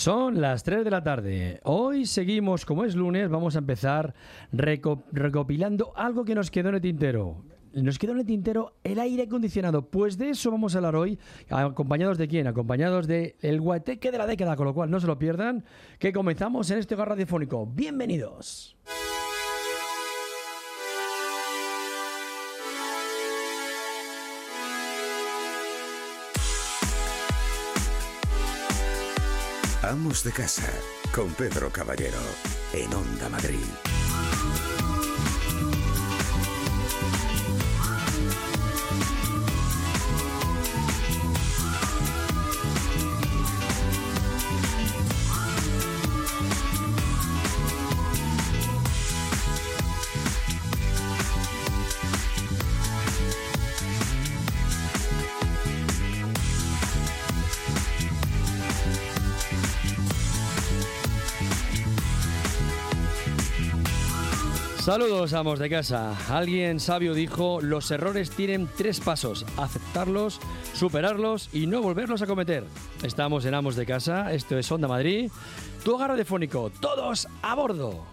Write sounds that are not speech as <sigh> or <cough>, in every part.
Son las 3 de la tarde. Hoy seguimos, como es lunes, vamos a empezar reco- recopilando algo que nos quedó en el tintero. Nos quedó en el tintero el aire acondicionado. Pues de eso vamos a hablar hoy. ¿Acompañados de quién? Acompañados de el guateque de la década, con lo cual no se lo pierdan, que comenzamos en este hogar radiofónico. Bienvenidos. Amos de casa con Pedro Caballero en Onda Madrid. Saludos, amos de casa. Alguien sabio dijo, los errores tienen tres pasos, aceptarlos, superarlos y no volverlos a cometer. Estamos en Amos de Casa, esto es Onda Madrid, tu hogar radiofónico, todos a bordo.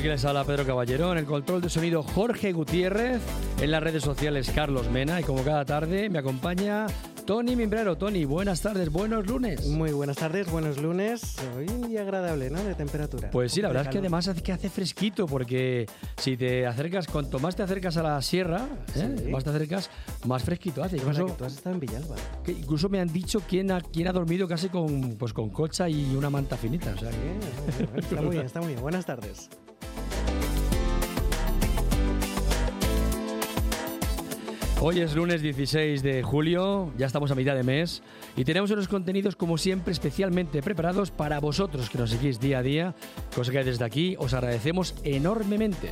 Saludo aquí les habla Pedro Caballero, en el control de sonido Jorge Gutiérrez, en las redes sociales Carlos Mena y como cada tarde me acompaña Tony Mimbrero. Tony, buenas tardes, buenos lunes. Muy buenas tardes, buenos lunes. Hoy un día agradable, ¿no? De temperatura. Pues sí, la verdad es que además hace que hace fresquito porque si te acercas, cuanto más te acercas a la sierra, ¿eh? Sí. más te acercas, más fresquito hace. Incluso, que tú has estado en Villalba. que incluso me han dicho quién ha, quién ha dormido casi con, pues, con cocha y una manta finita. O sea, que- está muy bien, está muy bien. Buenas tardes. Hoy es lunes 16 de julio, ya estamos a mitad de mes y tenemos unos contenidos como siempre especialmente preparados para vosotros que nos seguís día a día, cosa que desde aquí os agradecemos enormemente.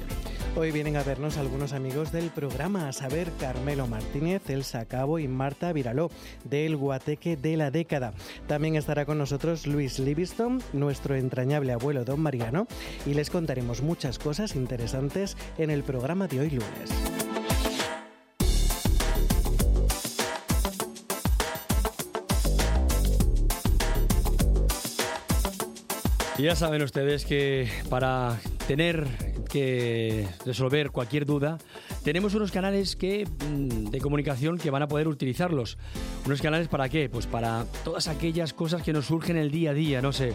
Hoy vienen a vernos algunos amigos del programa, a saber Carmelo Martínez, Elsa Cabo y Marta Viraló, del Guateque de la década. También estará con nosotros Luis Livingston, nuestro entrañable abuelo don Mariano, y les contaremos muchas cosas interesantes en el programa de hoy lunes. Y ya saben ustedes que para tener que resolver cualquier duda, tenemos unos canales que, mm, de comunicación que van a poder utilizarlos. ¿Unos canales para qué? Pues para todas aquellas cosas que nos surgen el día a día, no sé.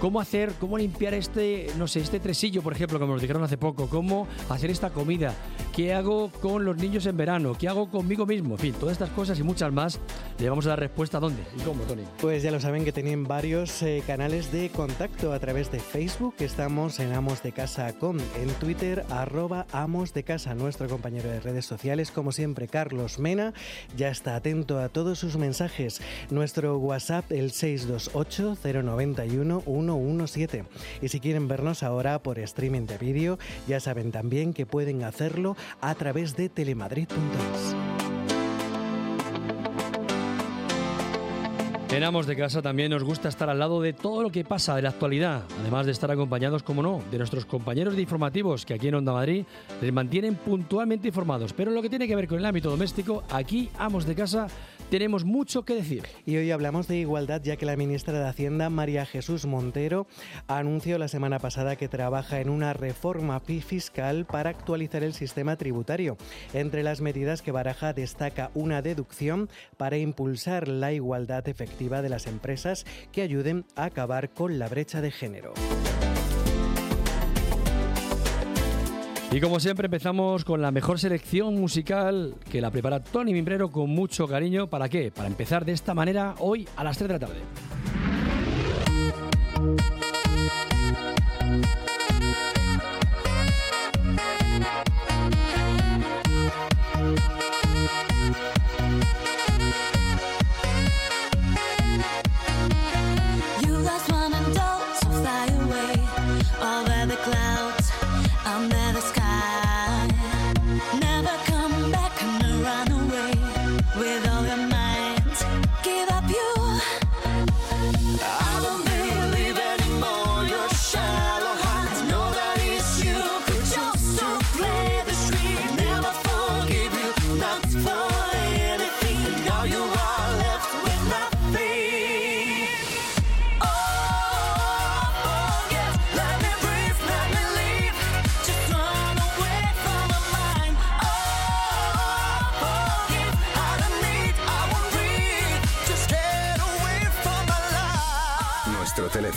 ¿Cómo hacer, cómo limpiar este, no sé, este tresillo, por ejemplo, como nos dijeron hace poco? ¿Cómo hacer esta comida? ¿Qué hago con los niños en verano? ¿Qué hago conmigo mismo? En fin, todas estas cosas y muchas más le vamos a dar respuesta a dónde y cómo, Tony. Pues ya lo saben que tienen varios eh, canales de contacto a través de Facebook. Estamos en Amos de Casa con, en Twitter arroba Amos de Casa. Nuestro compañero de redes sociales, como siempre, Carlos Mena, ya está atento a todos sus mensajes. Nuestro WhatsApp el 628 091 117. Y si quieren vernos ahora por streaming de vídeo, ya saben también que pueden hacerlo a través de telemadrid.es. En Amos de Casa también nos gusta estar al lado de todo lo que pasa de la actualidad, además de estar acompañados, como no, de nuestros compañeros de informativos que aquí en Onda Madrid les mantienen puntualmente informados. Pero lo que tiene que ver con el ámbito doméstico, aquí, Amos de Casa, tenemos mucho que decir. Y hoy hablamos de igualdad ya que la ministra de Hacienda, María Jesús Montero, anunció la semana pasada que trabaja en una reforma fiscal para actualizar el sistema tributario. Entre las medidas que baraja destaca una deducción para impulsar la igualdad efectiva de las empresas que ayuden a acabar con la brecha de género. Y como siempre empezamos con la mejor selección musical que la prepara Tony Mimbrero con mucho cariño. ¿Para qué? Para empezar de esta manera hoy a las 3 de la tarde.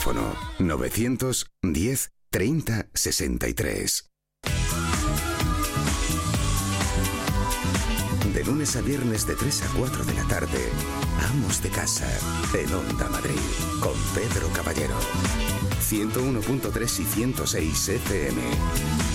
Teléfono 910 30 63. De lunes a viernes de 3 a 4 de la tarde, Amos de Casa, en Onda Madrid, con Pedro Caballero. 101.3 y 106 FM.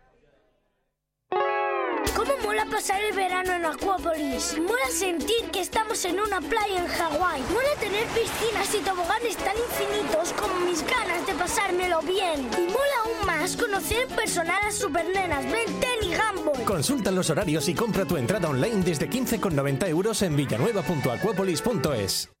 ¿Cómo mola pasar el verano en Acuópolis? Mola sentir que estamos en una playa en Hawái. Mola tener piscinas y toboganes tan infinitos como mis ganas de pasármelo bien. Y mola aún más conocer personal a supernenas Ben 10 y Gumball. Consulta los horarios y compra tu entrada online desde 15,90 euros en villanueva.acuapolis.es.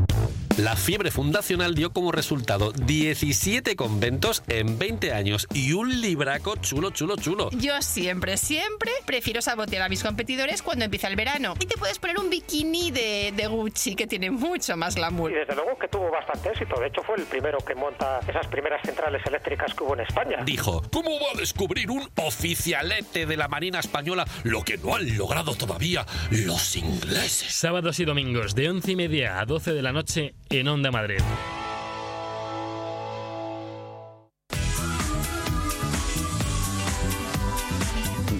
La fiebre fundacional dio como resultado 17 conventos en 20 años y un libraco chulo, chulo, chulo. Yo siempre, siempre prefiero sabotear a mis competidores cuando empieza el verano. Y te puedes poner un bikini de, de Gucci que tiene mucho más glamour. Y desde luego que tuvo bastante éxito. De hecho, fue el primero que monta esas primeras centrales eléctricas que hubo en España. Dijo, ¿cómo va a descubrir un oficialete de la Marina Española lo que no han logrado todavía los ingleses? sábados y domingos de 11 y media a 12 de la noche en Onda Madrid.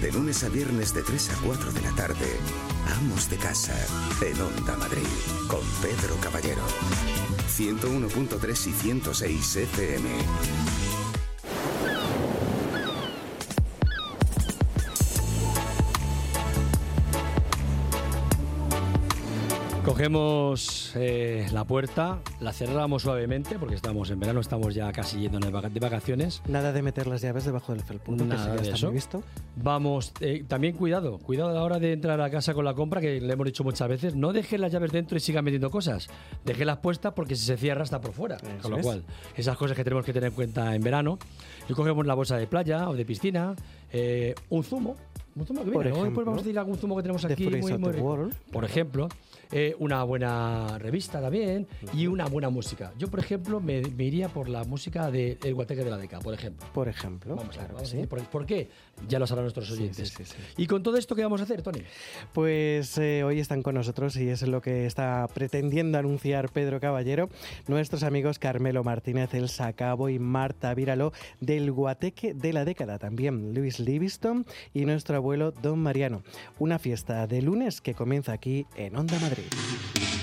De lunes a viernes de 3 a 4 de la tarde, Amos de Casa, en Onda Madrid, con Pedro Caballero. 101.3 y 106 FM. Cogemos eh, la puerta, la cerramos suavemente porque estamos en verano, estamos ya casi yendo de vaca- de vacaciones. Nada de meter las llaves debajo del felpudo, que Nada eso ya de está eso. muy visto. Vamos, eh, también cuidado, cuidado a la hora de entrar a casa con la compra, que le hemos dicho muchas veces, no dejes las llaves dentro y sigan metiendo cosas. Déjelas puestas porque si se cierra está por fuera. Eso con lo es. cual, esas cosas que tenemos que tener en cuenta en verano. Y cogemos la bolsa de playa o de piscina, eh, un zumo. Un zumo que Por mira, luego después ejemplo, vamos a decir algún zumo que tenemos aquí muy, muy. Por ejemplo, eh, una buena revista también y una buena música. Yo, por ejemplo, me, me iría por la música de El Guateque de la Deca, por ejemplo. Por ejemplo. Vamos a ver, claro vamos a decir por, por qué. Ya lo sabrán nuestros oyentes. sí, sí, sí. Y con todo esto, ¿qué vamos a hacer, Tony? Pues eh, hoy están con nosotros y es lo que está pretendiendo anunciar Pedro Caballero, nuestros amigos Carmelo Martínez, Elsa Cabo y Marta Víralo del Guateque de la década, también Luis Livingston y nuestro abuelo Don Mariano. Una fiesta de lunes que comienza aquí en Onda Madrid. ¿Dónde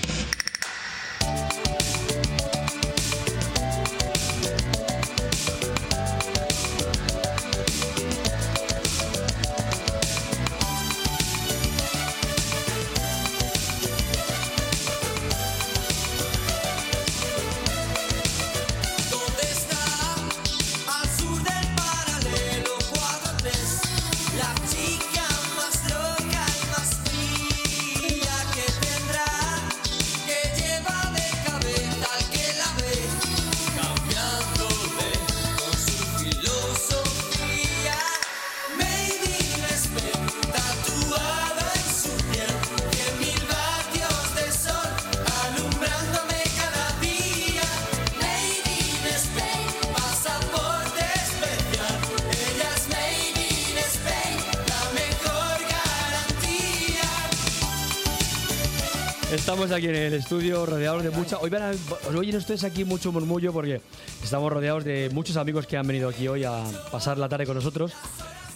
Estamos aquí en el estudio rodeados de mucha. Hoy van a, oyen ustedes aquí mucho murmullo porque estamos rodeados de muchos amigos que han venido aquí hoy a pasar la tarde con nosotros.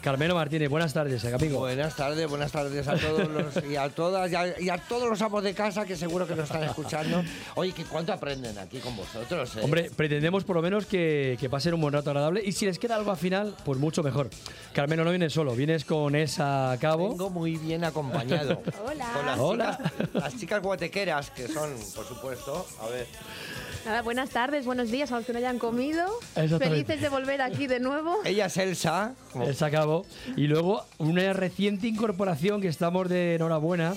Carmelo Martínez, buenas tardes, amigo. Buenas tardes, buenas tardes a todos los, <laughs> y a todas y a, y a todos los amos de casa que seguro que nos están escuchando. Oye, que cuánto aprenden aquí con vosotros. eh? Hombre, pretendemos por lo menos que, que pasen un buen rato agradable y si les queda algo al final, pues mucho mejor. Carmelo no vienes solo, vienes con esa a cabo. Vengo muy bien acompañado. <laughs> Hola. Con las, Hola. Chicas, las chicas guatequeras, que son, por supuesto, a ver. Nada, buenas tardes, buenos días a los que no hayan comido. Felices de volver aquí de nuevo. Ella es Elsa. como- Esa a cabo. Y luego una reciente incorporación que estamos de enhorabuena,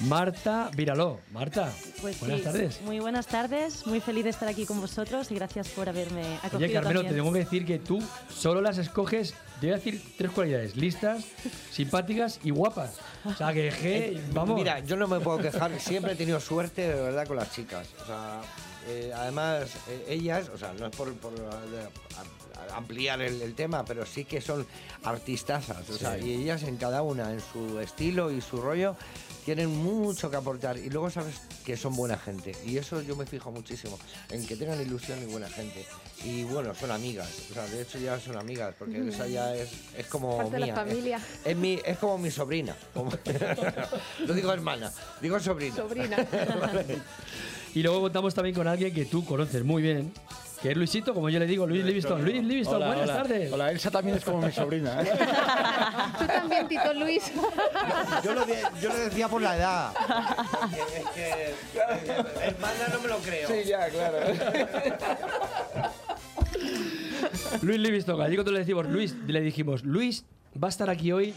Marta Viraló. Marta, Pues buenas sí, tardes. Muy buenas tardes, muy feliz de estar aquí con vosotros y gracias por haberme acogido Oye, Carmelo, te también. tengo que decir que tú solo las escoges, te voy a decir tres cualidades, listas, simpáticas y guapas. O sea, que, que, vamos. Mira, yo no me puedo quejar, siempre he tenido suerte de verdad con las chicas. O sea, eh, además, eh, ellas, o sea, no es por, por, eh, a- a- ampliar el, el tema, pero sí que son artistazas. O sea, y ellas en cada una, en su estilo y su rollo, tienen mucho que aportar. Y luego sabes que son buena gente. Y eso yo me fijo muchísimo, en que tengan ilusión y buena gente. Y bueno, son amigas. O sea, de hecho ya son amigas, porque esa ya es, es como Parte de la mía. familia. Es, es mi, es como mi sobrina. Como- <laughs> no digo hermana, digo sobrina. Sobrina. <laughs> Y luego contamos también con alguien que tú conoces muy bien, que es Luisito, como yo le digo, Luis Livingston. Luis Livingston, Hola, buenas hola. tardes. Hola, Elsa también es como mi sobrina. ¿eh? <laughs> Tú también, Tito Luis. Yo lo, de- yo lo decía por la edad. Es que hermana no me lo creo. Sí, ya, claro. Luis Livingston, allí cuando le decimos Luis, le dijimos, Luis va a estar aquí hoy.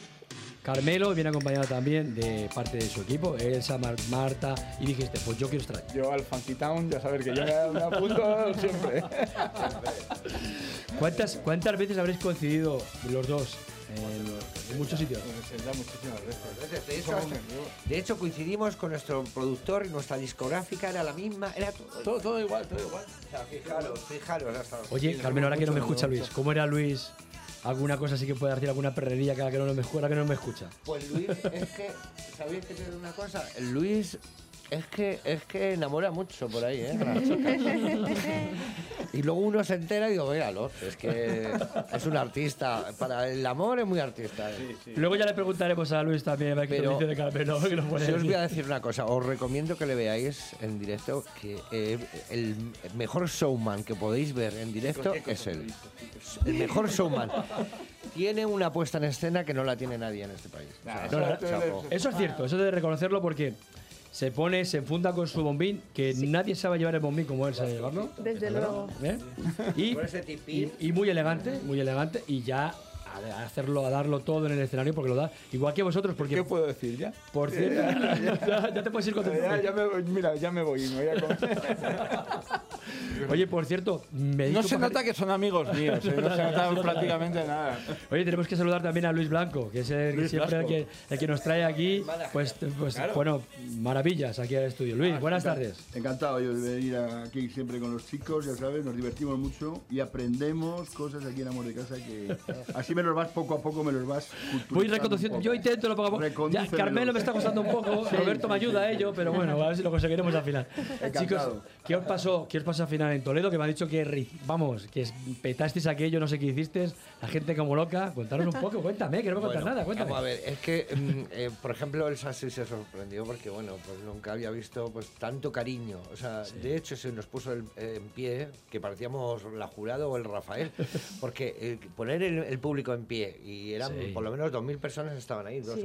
Carmelo viene acompañado también de parte de su equipo, Elsa, Mar- Marta, y dijiste, pues yo quiero estar aquí. Yo al Funky Town, ya sabes que yo me, me apunto siempre. <laughs> ¿Cuántas, ¿Cuántas veces habréis coincidido los dos en, en muchos sitios? Ya muchísimas veces. De hecho, de hecho, coincidimos con nuestro productor y nuestra discográfica era la misma, era todo, Todo, todo igual, todo igual. O sea, fijaros, fijaros. hasta- Oye, Carmelo, ahora que no me escucha. Luis, ¿cómo era Luis? ¿Alguna cosa así que pueda decir, alguna perrería que que no me, ahora que no me escucha? Pues Luis, es que, ¿sabéis que tiene una cosa? Luis es que, es que enamora mucho por ahí, ¿eh? a las chicas. Y luego uno se entera y digo, míralo, es que es un artista. Para el amor es muy artista. ¿eh? Luego ya le preguntaremos a Luis también a ver qué Pero dice de Carmelo. que puede Yo os voy a decir. una cosa, os recomiendo que le veáis en directo, que eh, el mejor showman que podéis ver en directo es él. El mejor showman. Tiene una puesta en escena que no la tiene nadie en este país. O sea, No, eso es cierto, eso debe reconocerlo porque se pone, se enfunda con su bombín, que nadie sabe llevar el bombín como él sabe llevarlo. Desde luego. ¿eh? Y, Con ese tipín. y, y muy elegante, muy elegante, y ya a, hacerlo, a darlo todo en el escenario porque lo da. Igual que vosotros, porque. ¿Qué puedo decir ya? Por cierto, <laughs> ya, ya te puedes ir con Ya, ya me voy, mira, ya me voy. me voy a comer. <laughs> Oye, por cierto, me No se nota que son amigos míos, ¿eh? no se nota <laughs> prácticamente nada. Oye, tenemos que saludar también a Luis Blanco, que es el, Luis siempre el que, el que nos trae aquí, pues, pues Claro. bueno, maravillas aquí al estudio. Luis, buenas Enca- tardes. Encantado yo de venir aquí siempre con los chicos, ya sabes, nos divertimos mucho y aprendemos cosas aquí en Amor de Casa que así me los vas poco a poco, me los vas Voy reconduciendo, yo intento lo poco a poco. Ya. Carmelo me está costando un poco, Sí, Roberto me sí, ayuda sí. a ello, pero bueno, a ver si lo conseguiremos al final. <laughs> Encantado. Chicos, ¿qué os pasó? ¿Qué os pasó al final en Toledo? Que me ha dicho que, vamos, que petasteis aquello, no sé qué hicisteis, la gente como loca. Contaros un poco, cuéntame, que no me contas Bueno, nada, cuéntame. Vamos a ver, es que, mm, eh, por ejemplo, Elsa sí se sorprendió porque, bueno, pues nunca había visto pues tanto cariño. O sea, de hecho se nos puso el- eh, en pie, que parecíamos la jurado o el Rafael, porque eh, poner el, el público en pie, y eran Sí. por lo menos 2.000 personas estaban ahí, dos Sí.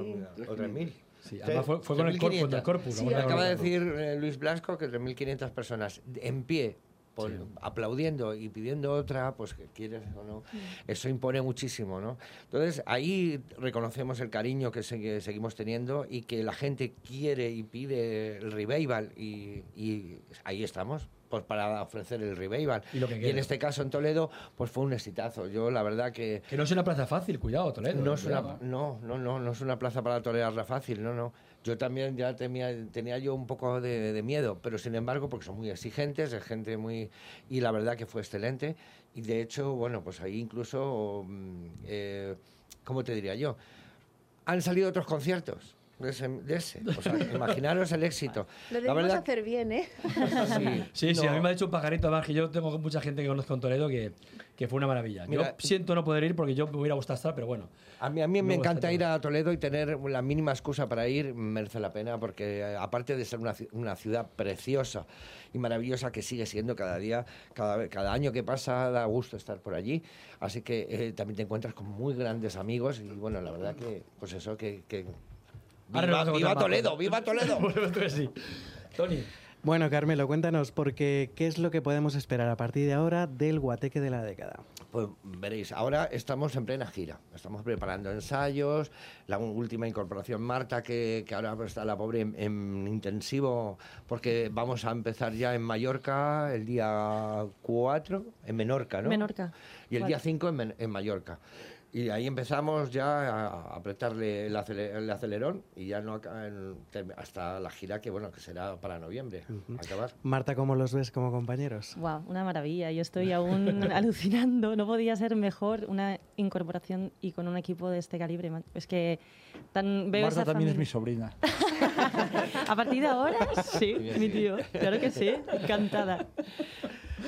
o, o 3.000. Sí, además fue- fue con el corpus, con el corpus, Sí, acaba de decir eh, Luis Blasco que 3.500 personas en pie, por- aplaudiendo y pidiendo otra, pues que quieres o no, eso impone muchísimo, ¿no? Entonces ahí reconocemos el cariño que, se- que seguimos teniendo y que la gente quiere y pide el revival y, y ahí estamos. Pues para ofrecer el revival. Y lo que en este caso en Toledo, pues fue un exitazo. Yo la verdad que Que no es una plaza fácil, cuidado, Toledo. no eh, es una, cuidado. no, no, no, no es una plaza para tolerarla fácil, no, no. Yo también ya tenía, tenía yo un poco de, de miedo, pero sin embargo, porque son muy exigentes, es gente muy... Y la verdad que fue excelente. Y de hecho, bueno, pues ahí incluso, mm, eh, ¿cómo te diría yo? Han salido otros conciertos. De ese. de ese. O sea, imaginaros el éxito. <laughs> Lo debemos verdad, hacer bien, ¿eh? Sí, sí, No. a mí me ha dicho un pajarito más que yo tengo mucha gente que conozco en Toledo que, que fue una maravilla. Mira, yo siento no poder ir porque yo me hubiera gustado estar, pero bueno. A mí, a mí me Me encanta ir a Toledo y tener la mínima excusa para ir, merece la pena, porque eh, aparte de ser una, una ciudad preciosa y maravillosa que sigue siendo cada día, cada, cada año que pasa, da gusto estar por allí. Así que eh, también te encuentras con muy grandes amigos y bueno, la verdad que, pues eso, que... que ¡Viva, Toledo! ¡Viva Toledo! <laughs> Sí. Tony. Bueno, Carmelo, cuéntanos, porque ¿qué es lo que podemos esperar a partir de ahora del guateque de la década? Pues veréis, ahora estamos en plena gira, estamos preparando ensayos, la última incorporación Marta, que, que ahora pues, está la pobre en, en intensivo, porque vamos a empezar ya en Mallorca el día 4, en Menorca, ¿no? Menorca. Y el día Cuatro. 5 en, Men- en Mallorca. Y ahí empezamos ya a apretarle el, acele- el acelerón y ya no hasta la gira que bueno que será para noviembre acabar. Marta, ¿cómo los ves como compañeros? Wow, una maravilla. Yo estoy aún <laughs> alucinando. No podía ser mejor una incorporación y con un equipo de este calibre. Es que tan veo Marta esa también es mi familia. sobrina. <laughs> A partir de ahora, <laughs> sí, mi tío. Claro que sí, encantada.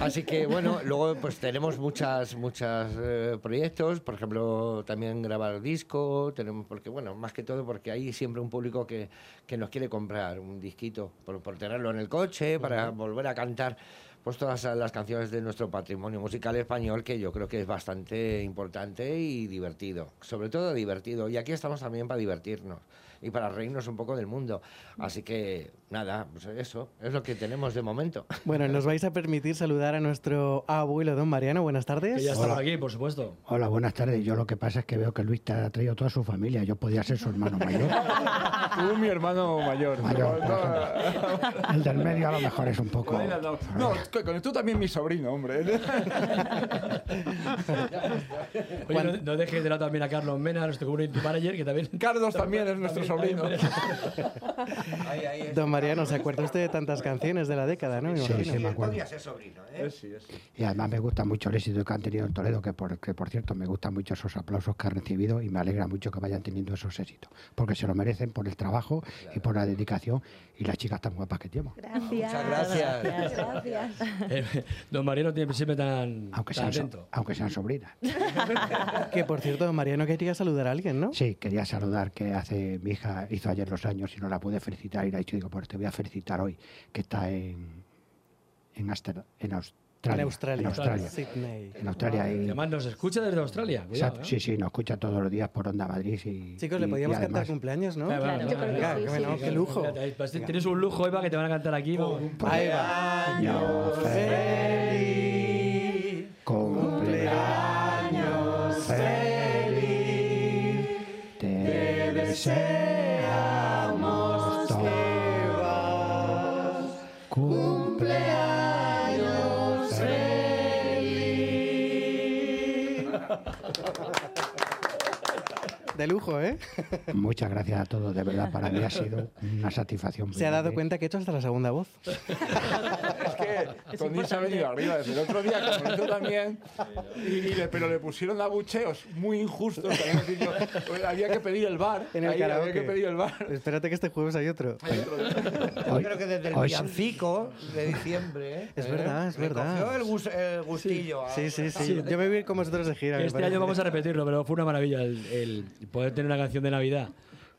Así que bueno, luego pues tenemos muchas muchas eh, proyectos, por ejemplo, también grabar disco, tenemos porque bueno, más que todo porque hay siempre un público que, que nos quiere comprar un disquito por, por tenerlo en el coche, para volver a cantar pues todas las canciones de nuestro patrimonio musical español que yo creo que es bastante importante y divertido, sobre todo divertido. Y aquí estamos también para divertirnos y para reírnos un poco del mundo. Así que nada, pues eso es lo que tenemos de momento. Bueno, nos vais a permitir saludar a nuestro abuelo don Mariano. Buenas tardes. Que ya está por aquí, por supuesto. Hola, buenas tardes. Yo lo que pasa es que veo que Luis te ha traído toda su familia. Yo podía ser su hermano mayor. <laughs> Tú, mi hermano mayor. Mayor, No, no, El del medio a lo mejor es un poco... no, con tú también mi sobrino, hombre. <laughs> Oye, no, no dejes de lado también a Carlos Mena, nuestro community manager, que también... Carlos también es <laughs> nuestro sobrino. Don Mariano, ¿se acuerda usted de tantas canciones de la década, no? Me Sí, imagino. sí, me acuerdo. Podría ser sobrino, ¿eh? Y además me gusta mucho el éxito que han tenido en Toledo, que por, que por cierto me gustan mucho esos aplausos que han recibido y me alegra mucho que vayan teniendo esos éxitos, porque se lo merecen por el trabajo y por la dedicación y las chicas tan guapas que llevan. Gracias. Muchas gracias. Gracias. <laughs> Eh, don Mariano tiene siempre tan, Aunque tan sean, so- aunque sean sobrinas. Que por cierto, don Mariano quería saludar a alguien, ¿no? Sí, quería saludar que hace mi hija hizo ayer los años y no la pude felicitar y le he dicho, digo, pues te voy a felicitar hoy, que está en en, Aster- en Australia. En Australia. En Australia. Sydney. En Australia y- Además, nos escucha desde Australia. Cuidado, ¿eh? Sí, sí, nos escucha todos los días por Onda Madrid y Chicos, le podíamos y cantar cumpleaños, ¿no? Claro, claro, Yo creo que claro. sí, qué, sí. bueno, qué lujo. Pues Tienes un lujo, Eva, que te van a cantar aquí. Año feliz, cumpleaños feliz, te deseamos De lujo, ¿eh? Muchas gracias a todos, de verdad, para mí ha sido una satisfacción. Se ha dado grande. cuenta que he hecho hasta la segunda voz. <laughs> Es que Tony se ha venido arriba desde el otro día, como hizo también, y, y le- pero le pusieron abucheos muy injustos. también es yo- había que pedir el bar. En el ahí había que pedir el bar. Espérate que este jueves hay otro. Yo creo que desde el hoy sí. villancico de diciembre. Es ¿eh? verdad, es le verdad. el, gus- el gustillo. a- Sí, sí, sí. Yo me voy a ir con vosotros de gira. Este año vamos a repetirlo, pero fue una maravilla el, el poder tener una canción de Navidad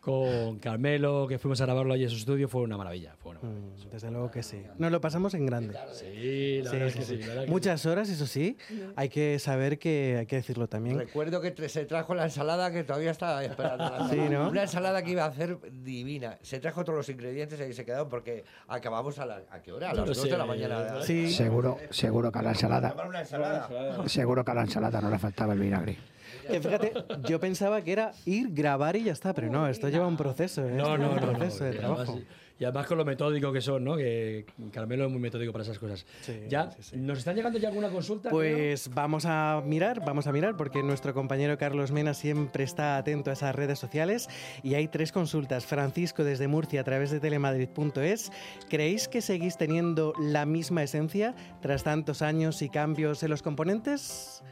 con Carmelo, que fuimos a grabarlo allí en su estudio, fue una maravilla. Fue una maravilla. Mm, Desde luego que sí. Nos lo pasamos en grande. Sí, la verdad es que sí. la verdad que Muchas horas, eso sí. Hay que saber que hay que decirlo también. Recuerdo que se trajo la ensalada que todavía estaba esperando. la Sí. ¿no? Una ensalada que iba a hacer divina. Se trajo todos los ingredientes y ahí se quedaron porque acabamos a, la, ¿a qué hora? A las lo 2 de la mañana. Sí. Seguro, seguro que a la ensalada, Tomar una ensalada. seguro que a la ensalada no le faltaba el vinagre. <laughs> Que fíjate, yo pensaba que era ir, grabar y ya está, pero no, esto lleva un proceso. ¿eh? No, no, lleva no. un no, proceso de y además- trabajo. Y además con lo metódico que son, ¿no? Que Carmelo es muy metódico para esas cosas. ya, ¿nos están llegando ya alguna consulta? Pues vamos a mirar, vamos a mirar, porque nuestro compañero Carlos Mena siempre está atento a esas redes sociales y hay tres consultas. Francisco desde Murcia a través de telemadrid.es. ¿Creéis que seguís teniendo la misma esencia tras tantos años y cambios en los componentes?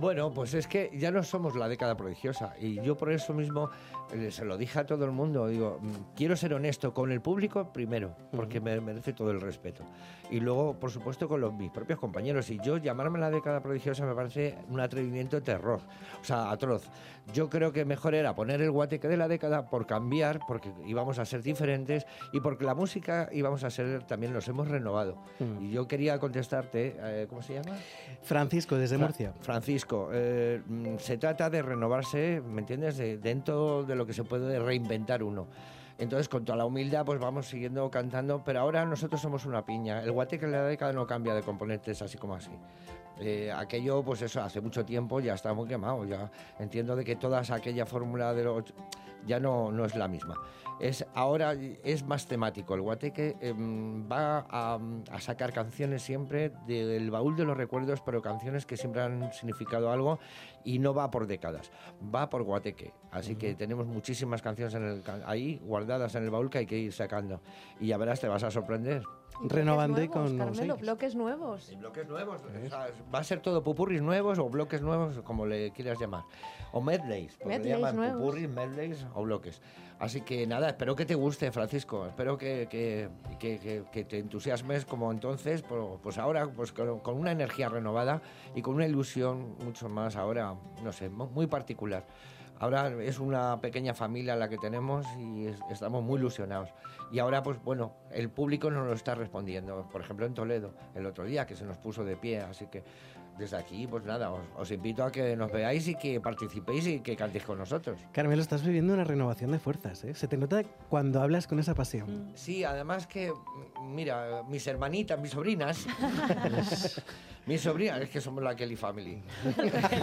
Bueno, pues es que ya no somos la década prodigiosa y yo por eso mismo se lo dije a todo el mundo, digo, mm, quiero ser honesto con el público primero, porque me merece todo el respeto. Y luego, por supuesto, con los, mis propios compañeros. Y yo llamarme la década prodigiosa me parece un atrevimiento terror, o sea, atroz. Yo creo que mejor era poner el guateque de la década por cambiar, porque íbamos a ser diferentes y porque la música íbamos a ser, también nos hemos renovado. Mm. Y yo quería contestarte, eh, ¿cómo se llama? Francisco, desde Fra- Murcia. Francisco, eh, mm, se trata de renovarse, ¿me entiendes? De- dentro de lo que se puede reinventar uno. Entonces, con toda la humildad, pues vamos siguiendo cantando, pero ahora nosotros somos una piña. El guateque en la década no cambia de componentes así como así. Eh, aquello, pues eso, hace mucho tiempo ya está muy quemado. Ya entiendo de que toda aquella fórmula de los ya no, no es la misma. Es, ahora es más temático. El guateque em, va a, a sacar canciones siempre del baúl de los recuerdos, pero canciones que siempre han significado algo y no va por décadas, va por guateque. Así que tenemos muchísimas canciones en el ca- ahí guardadas en el baúl que hay que ir sacando. Y ya verás, te vas a sorprender. Renovando y con nuevos Carmelo, bloques nuevos. Bloques nuevos. o sea, va a ser todo pupurris nuevos o bloques nuevos, como le quieras llamar. O medleys, porque Medleys le llaman nuevos. pupurris, medleys o bloques. Así que nada, espero que te guste, Francisco. Espero que, que- que- que- que te entusiasmes como entonces, pero, pues ahora pues con, una energía renovada y con una ilusión mucho más ahora, no sé, mu- muy particular. Ahora es una pequeña familia la que tenemos y es- estamos muy ilusionados. Y ahora, pues bueno, el público nos lo está respondiendo. Por ejemplo, en Toledo, el otro día, que se nos puso de pie. Así que desde aquí, pues nada, os, os invito a que nos veáis y que participéis y que cantéis con nosotros. Carmelo, estás viviendo una renovación de fuerzas, ¿eh? Se te nota cuando hablas con esa pasión. Sí, además que, mm, mira, mis hermanitas, mis sobrinas, <laughs> mis sobrinas, es que somos la Kelly Family. <laughs>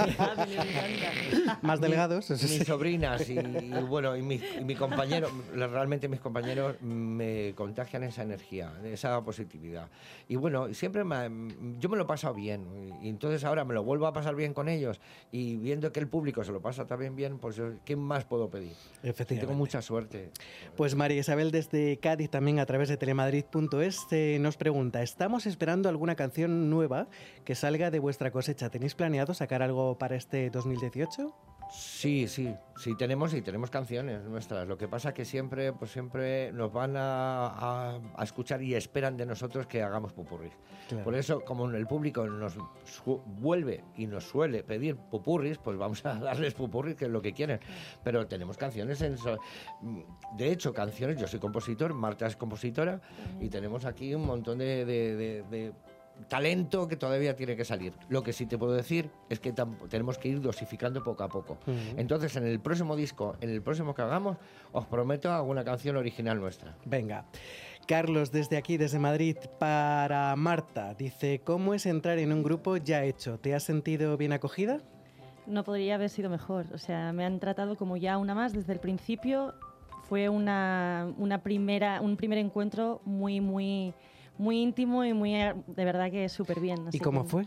Más delgados, eso sí. Mis sobrinas y, y, <laughs> bueno, y mi, y mi compañero, realmente mis compañeros me contagian esa energía, esa positividad. Y bueno, siempre me- yo me lo he pasado bien. Y entonces ahora me lo vuelvo a pasar bien con ellos. Y viendo que el público se lo pasa también bien, pues ¿qué más puedo pedir? Efectivamente. Tengo mucha suerte. Pues María Isabel desde Cádiz, también a través de telemadrid.es, eh, nos pregunta, ¿estamos esperando alguna canción nueva que salga de vuestra cosecha? ¿Tenéis planeado sacar algo para este 2018? Sí, sí, sí tenemos y tenemos canciones nuestras. Lo que pasa que siempre, pues siempre nos van a, a- a escuchar y esperan de nosotros que hagamos pupurris. Claro. Por eso, como el público nos vuelve y nos suele pedir pupurris, pues vamos a <laughs> darles pupurris, que es lo que quieren. Pero tenemos canciones en so- de hecho, canciones, yo soy compositor, Marta es compositora, y tenemos aquí un montón de- de- de- de talento que todavía tiene que salir. Lo que sí te puedo decir es que tenemos que ir dosificando poco a poco. Ujú. Entonces, en el próximo disco, en el próximo que hagamos, os prometo alguna canción original nuestra. Venga. Carlos, desde aquí, desde Madrid, para Marta, dice, ¿cómo es entrar en un grupo ya hecho? ¿Te has sentido bien acogida? No podría haber sido mejor. O sea, me han tratado como ya una más desde el principio. Fue una, una primera, un primer encuentro muy, muy, muy íntimo y muy, de verdad que súper bien. ¿Y cómo que- fue?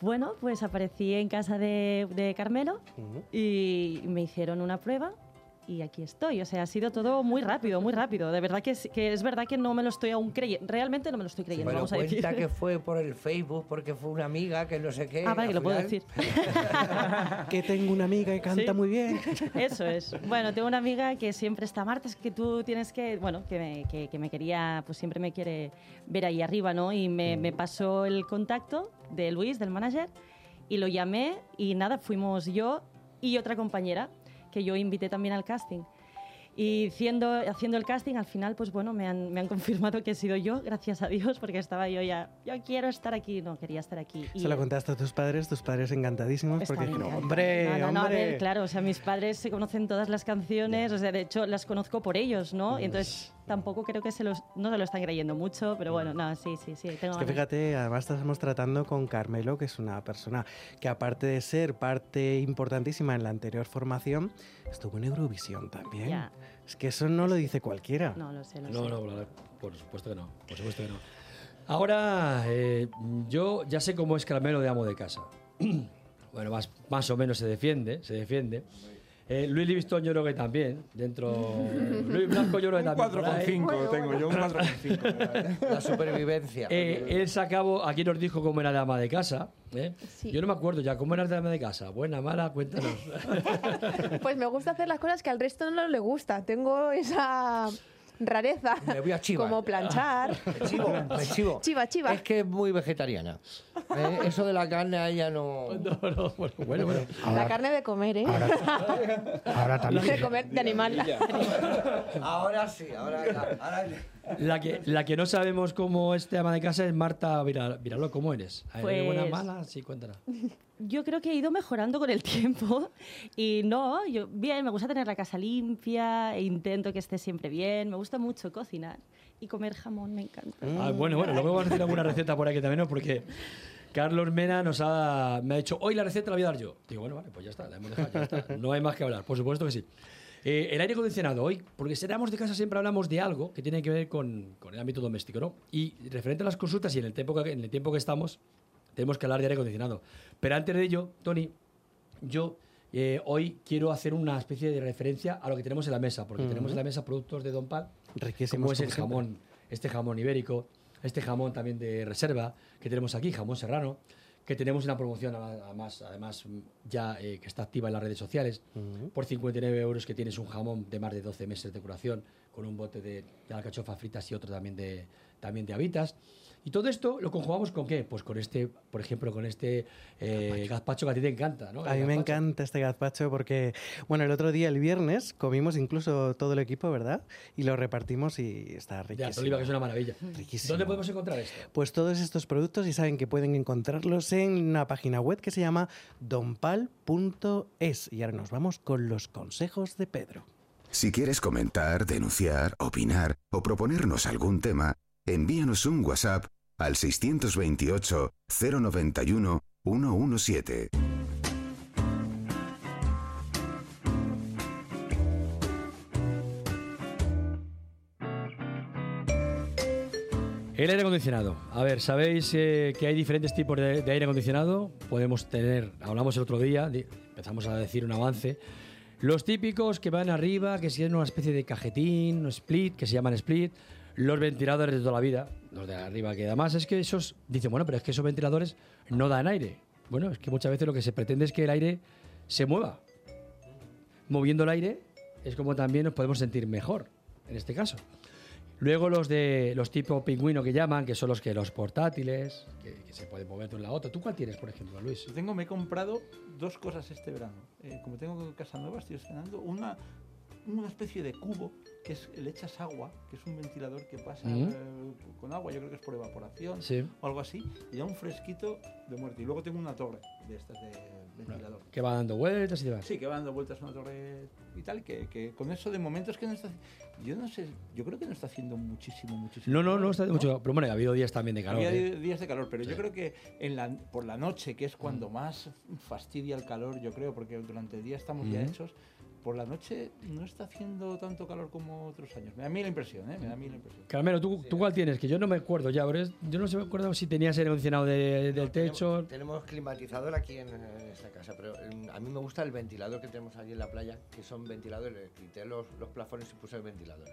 Bueno, pues aparecí en casa de, de Carmelo y me hicieron una prueba y aquí estoy. O sea, ha sido todo muy rápido, muy rápido. De verdad que es, que es verdad que no me lo estoy aún creyendo. Realmente no me lo estoy creyendo, Pero vamos a decir. cuenta que fue por el Facebook, porque fue una amiga que no sé qué. Ah, vale, que lo puedo decir. <laughs> que tengo una amiga que canta Sí. muy bien. <laughs> Eso es. Bueno, tengo una amiga que siempre está, Marta, es que tú tienes que, bueno, que me, que, que me quería, pues siempre me quiere ver ahí arriba, ¿no? Y me, me pasó el contacto de Luis, del manager, y lo llamé y nada, fuimos yo y otra compañera que yo invité también al casting. Y haciendo, haciendo el casting, al final, pues bueno, me han, me han <laughs> confirmado que he sido yo, gracias a Dios, porque estaba yo ya, yo quiero estar aquí, no, quería estar aquí. Y- Se lo contaste a tus padres, tus padres encantadísimos porque dijeron, hombre, No, no, no, a hombre. ver, claro, o sea, mis padres se conocen todas las canciones, o sea, de hecho las conozco por ellos, ¿no? Y entonces tampoco creo que se los, no se lo están creyendo mucho, pero bueno, no, sí, sí, sí, tengo Es que fíjate, además estamos tratando con Carmelo, que es una persona que aparte de ser parte importantísima en la anterior formación, estuvo en Eurovisión también. Ya. Es que eso no lo dice cualquiera. No lo sé, lo No, sé. no, claro, por supuesto que no. Por supuesto que no. Ahora, eh, yo ya sé cómo es Carmelo de amo de casa. <clears throat> bueno, más, más o menos se defiende, se defiende. Eh, Luis Livingstone yo creo que también, dentro... Luis Blanco yo creo que Un también. ahí. 4,5 tengo yo, un 4,5. La supervivencia. Eh, él se acabó, aquí nos dijo cómo era de ama de casa. ¿eh? Yo no me acuerdo ya, ¿cómo era de ama de casa? Buena, mala, cuéntanos. <laughs> Pues me gusta hacer las cosas que al resto no le gusta. Tengo esa rareza. Me voy a chivar. Como planchar. <laughs> Me chivo, me chivo. Chiva, chiva. Es que es muy vegetariana. Eh, Eso de la carne a ella no... No, no, bueno, bueno. bueno. La carne de comer, ¿eh? Ahora <laughs> también. De comer, de animal. Ahora sí, ahora, ahora La que, la que no sabemos cómo este ama de casa es Marta Viral, Viralo, ¿cómo eres? ¿Eres Pues- buena, mala? Sí, cuéntanos. <laughs> Yo creo que he ido mejorando con el tiempo y no, yo bien, me gusta tener la casa limpia, e intento que esté siempre bien, me gusta mucho cocinar y comer jamón, me encanta. Ah, bueno, bueno, luego vamos a decir alguna receta por aquí también. Porque Carlos Mena nos ha, me ha dicho, hoy la receta la voy a dar yo. Digo, bueno, vale, pues ya está, la hemos dejado, ya está. No hay más que hablar, por supuesto que sí. Eh, el aire acondicionado, hoy, porque seramos de casa siempre hablamos de algo que tiene que ver con, con el ámbito doméstico, ¿no? Y referente a las consultas y en el tiempo que, en el tiempo que estamos, tenemos que hablar de aire acondicionado. Pero antes de ello, Tony, yo eh, hoy quiero hacer una especie de referencia a lo que tenemos en la mesa, porque Ujú. tenemos en la mesa productos de Don Pal, Riquísimos, como es el jamón, este jamón ibérico, este jamón también de reserva que tenemos aquí, jamón serrano, que tenemos una promoción además, además ya eh, que está activa en las redes sociales, por 59 euros que tienes un jamón de más de 12 meses de curación, con un bote de, de alcachofas fritas y otro también de, también de habitas. Y todo esto lo conjugamos con qué? Pues con este, por ejemplo, con este eh, gazpacho que a ti te encanta, ¿no? A mí me gazpacho. encanta este gazpacho porque, bueno, el otro día, el viernes, comimos incluso todo el equipo, ¿verdad? Y lo repartimos y está riquísimo. Oliva, que es una maravilla. Riquísimo. ¿Dónde podemos encontrar esto? Pues todos estos productos y saben que pueden encontrarlos en una página web que se llama donpal.es. Y ahora nos vamos con los consejos de Pedro. Si quieres comentar, denunciar, opinar o proponernos algún tema, envíanos un WhatsApp al 628 091 117. El aire acondicionado. A ver, ¿sabéis eh, que hay diferentes tipos de, de aire acondicionado? Podemos tener, hablamos el otro día, empezamos a decir un avance. Los típicos que van arriba, que tienen una especie de cajetín, un split, que se llaman split. Los ventiladores de toda la vida, los de arriba, que además es que esos, dicen, bueno, pero es que esos ventiladores no dan aire. Bueno, es que muchas veces lo que se pretende es que el aire se mueva. Moviendo el aire es como también nos podemos sentir mejor, en este caso. Luego los de los tipo pingüino que llaman, que son los que los portátiles, que, que se pueden mover de un lado a otro. ¿Tú cuál tienes, por ejemplo, Luis? Tengo, me he comprado dos cosas este verano. Eh, como tengo casa nueva, estoy estrenando una, una especie de cubo que es le echas agua, que es un ventilador que pasa Mm. eh, con agua, yo creo que es por evaporación Sí. o algo así, y da un fresquito de muerte. Y luego tengo una torre de estas de ventilador. Que va dando vueltas y demás. Sí, que va dando vueltas una torre y tal, que, que con eso de momento es que no está... Yo no sé, yo creo que no está haciendo muchísimo, muchísimo. No, no, calor, no está mucho. Pero bueno, ha habido días también de calor. había ¿eh? di- días de calor, pero Sí. yo creo que en la, por la noche, que es cuando más fastidia el calor, yo creo, porque durante el día estamos ya Ujú. hechos, por la noche no está haciendo tanto calor como otros años. Me da a mí la impresión, ¿eh? Me da a mí la impresión. Carmelo, ¿tú, ¿tú cuál tienes? Que yo no me acuerdo ya, pero es- yo no sé, me acuerdo si tenías aire acondicionado de- del techo. Tenemos climatizador aquí en, en esta casa, pero em, a mí me gusta el ventilador que tenemos allí en la playa, que son ventiladores. Quité los, los plafones y puse ventiladores.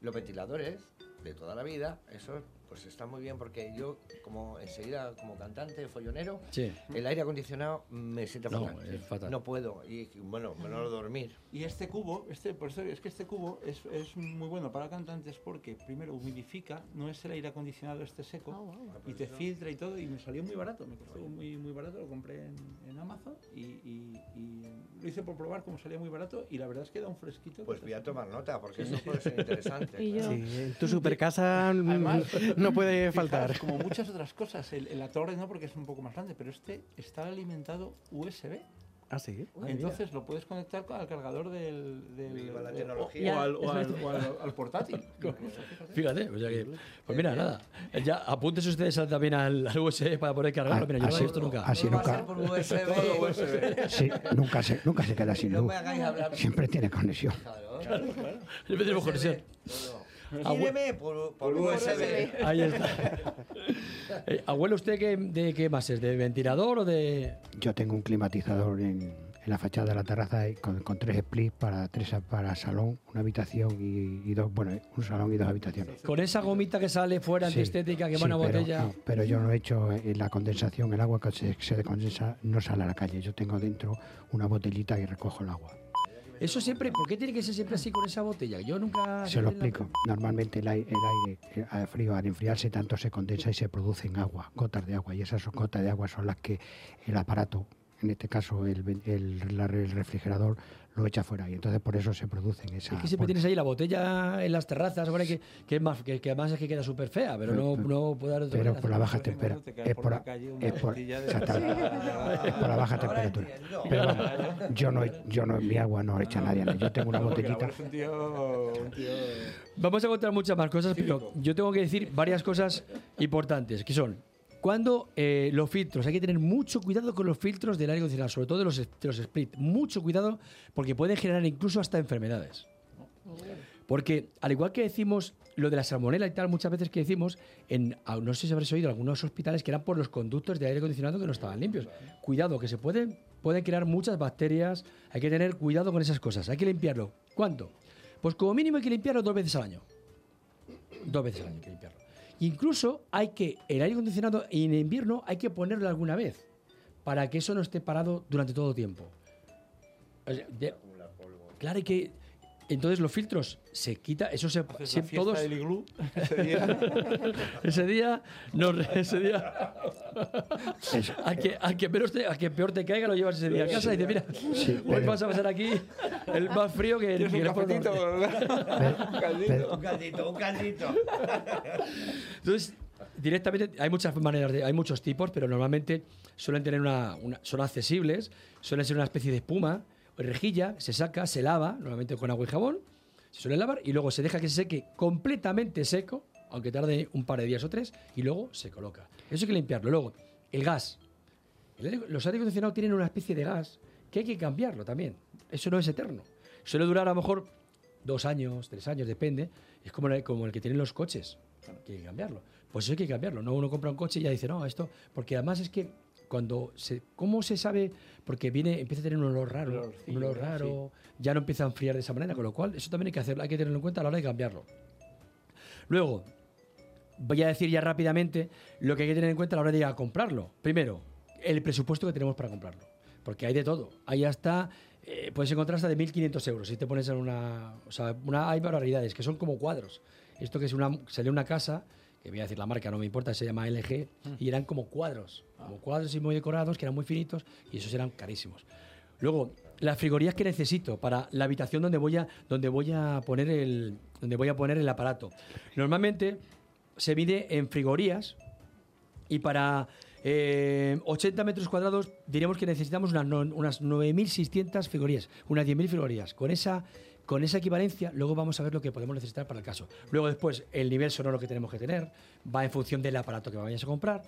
Los ventiladores de toda la vida, eso pues está muy bien porque yo, como enseguida, como cantante, follonero, Sí. el aire acondicionado me sienta No, fatal. es fatal. No puedo, y bueno, menos dormir. Y este cubo, este, por eso es que este cubo es, es muy bueno para cantantes porque primero humidifica, no es el aire acondicionado este seco, y te filtra y todo, y me salió muy barato, me costó muy, muy barato, lo compré en, en Amazon y, y- y lo hice por probar como salía muy barato y la verdad es que da un fresquito. Pues voy a tomar nota porque eso puede ser interesante. Sí, en tu super casa <laughs> no puede fijaos, faltar. Como muchas otras cosas, el- en la torre no porque es un poco más grande, pero este está alimentado USB. Ah, sí. Entonces lo puedes conectar con- al cargador del, del- Viva la del- tecnología. o, al, o al- o al- al portátil. <laughs> Fíjate, o sea que, pues mira, nada. Ya apúntense ustedes también al, al USB para poder cargarlo. Mira, yo no he visto nunca. así nunca- ser por USB. <laughs> Sí, nunca se, nunca se queda <laughs> sin luz. Siempre tiene conexión. Claro, Siempre tenemos conexión. Por, por USB. Ahí está. Eh, abuelo, ¿usted qué, de qué más es? ¿De ventilador o de...? Yo tengo un climatizador en, en la fachada de la terraza hay con, con tres splits para tres para salón, una habitación y, y dos, bueno, un salón y dos habitaciones. Con esa gomita que sale fuera Sí, antiestética que va sí, pero, botella. no, pero yo no he hecho eh, la condensación, el agua que se, se condensa no sale a la calle. Yo tengo dentro una botellita y recojo el agua. Eso siempre, ¿por qué tiene que ser siempre así con esa botella? Yo nunca. Se lo explico. Normalmente el ai- el aire, eh, frío al enfriarse tanto se condensa y se produce en agua, gotas de agua. Y esas gotas de agua son las que el aparato, en este caso el, el- la- el refrigerador, lo echa fuera. Y entonces por eso se producen esas... Es que siempre tienes ahí la botella en las terrazas, ahora que, que, es más, que, que además es que queda súper fea, pero no, no puede dar otra Pero por la baja temperatura. Es por, la- baja temperatura. Pero vamos, yo no, yo no, mi agua no echa nadie. no. Yo tengo una botellita. Es un tío, un tío Vamos a encontrar muchas más cosas, pero yo tengo que decir varias cosas importantes, que son, cuando eh, los filtros, hay que tener mucho cuidado con los filtros del aire acondicionado, sobre todo de los, de los split, mucho cuidado porque pueden generar incluso hasta enfermedades. Porque al igual que decimos lo de la salmonela y tal, muchas veces que decimos, en, ah, no sé si habréis oído, algunos hospitales que eran por los conductos de aire acondicionado que no estaban limpios. Cuidado, que se pueden, pueden crear muchas bacterias, hay que tener cuidado con esas cosas, hay que limpiarlo. ¿Cuánto? Pues como mínimo hay que limpiarlo dos veces al año. Dos veces al año hay que limpiarlo. Incluso hay que, el aire acondicionado en invierno hay que ponerlo alguna vez, para que eso no esté parado durante todo el tiempo. O sea, de- claro, hay que... Entonces los filtros se quita, eso se... Se- todos, del iglú ese día. <laughs> ese día, no, ese día, <laughs> a que, a, que peor te, a que peor te caiga lo llevas ese día a casa y dices, mira, Sí, hoy pero- vas a pasar aquí el más frío que, ¿Quieres que un el Polo cafetito? Norte". <laughs> Un caldito. Un caldito, un caldito. Entonces, directamente hay muchas maneras, de, hay muchos tipos, pero normalmente suelen tener una, una- son accesibles, suelen ser una especie de espuma rejilla, se saca, se lava, normalmente con agua y jabón, se suele lavar y luego se deja que se seque completamente seco, aunque tarde un par de días o tres, y luego se coloca. Eso hay que limpiarlo. Luego, el gas. Los aire acondicionados tienen una especie de gas que hay que cambiarlo también. Eso no es eterno. Suele durar a lo mejor dos años, tres años, depende. Es como el, que tienen los coches. Hay que cambiarlo. Pues eso hay que cambiarlo. No uno compra un coche y ya dice, no, esto. Porque además es que cuando se. ¿Cómo se sabe? Porque viene, empieza a tener un olor raro. Un olor raro. Ya no empieza a enfriar de esa manera. Con lo cual, eso también hay que hacerlo, hay que tenerlo en cuenta a la hora de cambiarlo. Luego, voy a decir ya rápidamente lo que hay que tener en cuenta a la hora de ir a comprarlo. Primero, el presupuesto que tenemos para comprarlo. Porque hay de todo. Ahí hasta, eh, puedes encontrar hasta de 1.500 euros. Si te pones en una... O sea, una, hay barbaridades que son como cuadros. Esto que es una, salió una casa, que voy a decir la marca, no me importa, se llama LG, y eran como cuadros. Como cuadros y muy decorados, que eran muy finitos, y esos eran carísimos. Luego, las frigorías que necesito para la habitación donde voy a, donde voy a poner el, donde voy a poner el aparato. Normalmente se mide en frigorías y para eh, 80 metros cuadrados diríamos que necesitamos unas, unas 9.600 frigorías, unas 10.000 frigorías. Con esa, con esa equivalencia, luego vamos a ver lo que podemos necesitar para el caso. Luego después, el nivel sonoro que tenemos que tener va en función del aparato que vayas a comprar.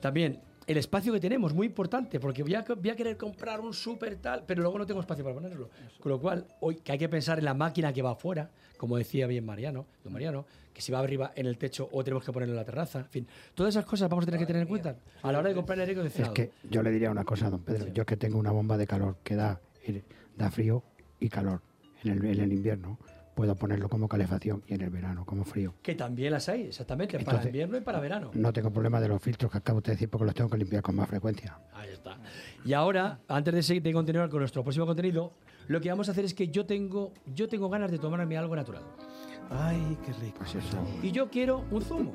También el espacio que tenemos, muy importante, porque voy a, voy a querer comprar un súper tal, pero luego no tengo espacio para ponerlo. Con lo cual, hoy que hay que pensar en la máquina que va afuera, como decía bien Mariano, don Mariano, que si va arriba en el techo o tenemos que ponerlo en la terraza, en fin. Todas esas cosas vamos a tener que tener en cuenta a la hora de comprar el aire Es acondicionado. que yo le diría una cosa, don Pedro. Yo que tengo una bomba de calor que da, eh, da frío y calor en el, en el invierno, puedo ponerlo como calefacción y en el verano como frío. Que también las hay, exactamente, para invierno y para verano. No tengo problema de los filtros que acabo de decir porque los tengo que limpiar con más frecuencia. Ahí está. Y ahora, antes de, seguir, de continuar con nuestro próximo contenido, lo que vamos a hacer es que yo tengo, yo tengo ganas de tomarme algo natural. Ay, qué rico. Pues eso. Y yo quiero un zumo.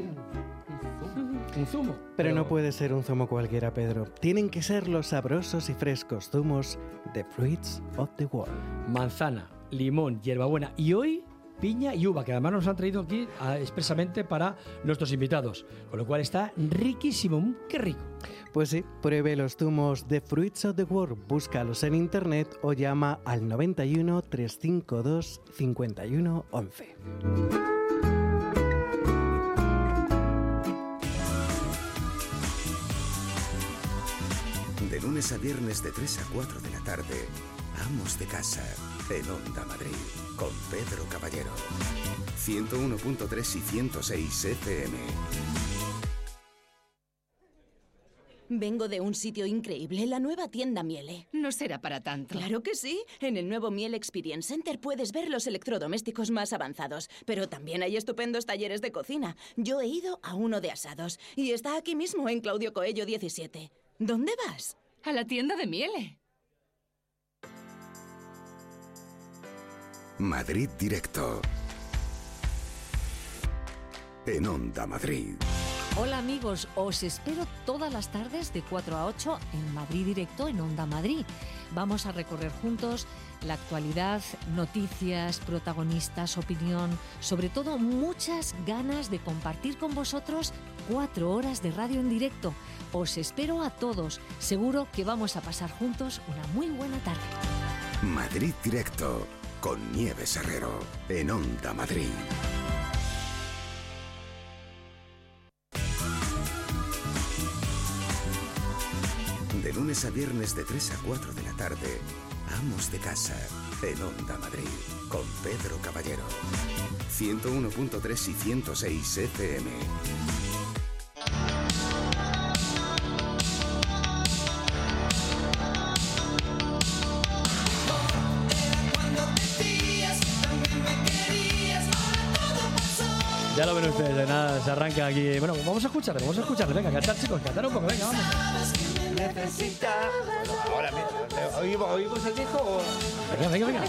Un zumo. Pero no puede ser un zumo cualquiera, Pedro. Tienen que ser los sabrosos y frescos zumos de Fruits of the World. manzana, limón, hierbabuena y hoy piña y uva, que además nos han traído aquí ah, expresamente para nuestros invitados. Con lo cual está riquísimo, mm, qué rico. Pues sí, pruebe los zumos de Fruits of the World, búscalos en internet o llama al 91 352 51 11. De lunes a viernes de 3 a 4 de la tarde, Amos de Casa, en Onda Madrid, con Pedro Caballero. 101.3 y 106 FM. Vengo de un sitio increíble, la nueva tienda Miele. No será para tanto. Claro que sí. En el nuevo Miele Experience Center puedes ver los electrodomésticos más avanzados, pero también hay estupendos talleres de cocina. Yo he ido a uno de asados y está aquí mismo en Claudio Coello 17. ¿Dónde vas? A la tienda de Miele. Madrid Directo. En Onda Madrid. Hola amigos, os espero todas las tardes de 4 a 8 en Madrid Directo en Onda Madrid. Vamos a recorrer juntos la actualidad, noticias, protagonistas, opinión, sobre todo muchas ganas de compartir con vosotros cuatro horas de radio en directo. Os espero a todos, seguro que vamos a pasar juntos una muy buena tarde. Madrid Directo. Con Nieves Herrero. En Onda Madrid. De lunes a viernes de 3 a 4 de la tarde. Amos de casa. En Onda Madrid. Con Pedro Caballero. 101.3 y 106 FM. Nada, se arranca aquí. Bueno, vamos a escucharle, vamos a escucharle. Venga, cantar, chicos, cantar un poco, venga, vamos. Necesita. Bueno, ahora mismo. ¿Oímos, oímos el disco o.? Venga, venga, venga.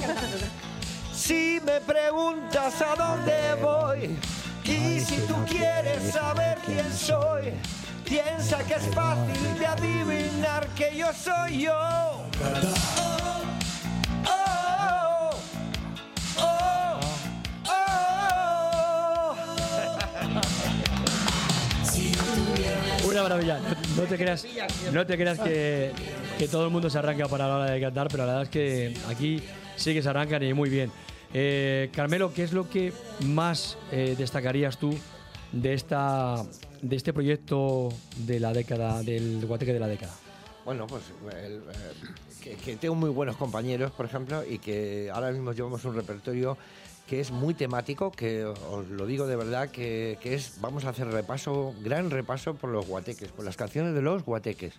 Si me preguntas a dónde voy y si tú quieres saber quién soy, piensa que es fácil de adivinar que yo soy yo. Maravilla. No te creas, no te creas que, que todo el mundo se arranca para la hora de cantar, pero la verdad es que aquí sí que se arrancan y muy bien. Eh, Carmelo, ¿qué es lo que más eh, destacarías tú de esta de este proyecto de la década, del guateque de la década? Bueno, pues eh, que tengo muy buenos compañeros, por ejemplo, y que ahora mismo llevamos un repertorio que es muy temático, que os lo digo de verdad, que, que es, vamos a hacer repaso, gran repaso por los guateques, por las canciones de los guateques.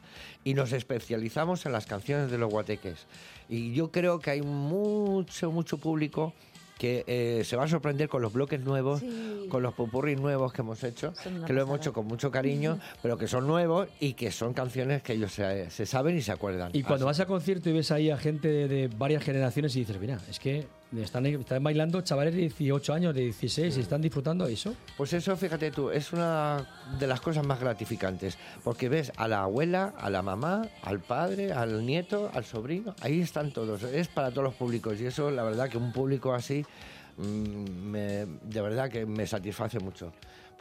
Y nos especializamos en las canciones de los guateques. Y yo creo que hay mucho, mucho público que eh, se va a sorprender con los bloques nuevos, Sí. con los popurris nuevos que hemos hecho, que lo hemos hecho con mucho cariño, pero que son nuevos y que son canciones que ellos se, se saben y se acuerdan. Y cuando Así- vas a concierto y ves ahí a gente de, de varias generaciones y dices, mira, es que están, bailando chavales de 18 años, de 16 y están disfrutando eso. Pues eso, fíjate tú, es una de las cosas más gratificantes, porque ves a la abuela, a la mamá, al padre, al nieto, al sobrino, ahí están todos, es para todos los públicos y eso, la verdad que un público así, mm, me- de verdad que me satisface mucho.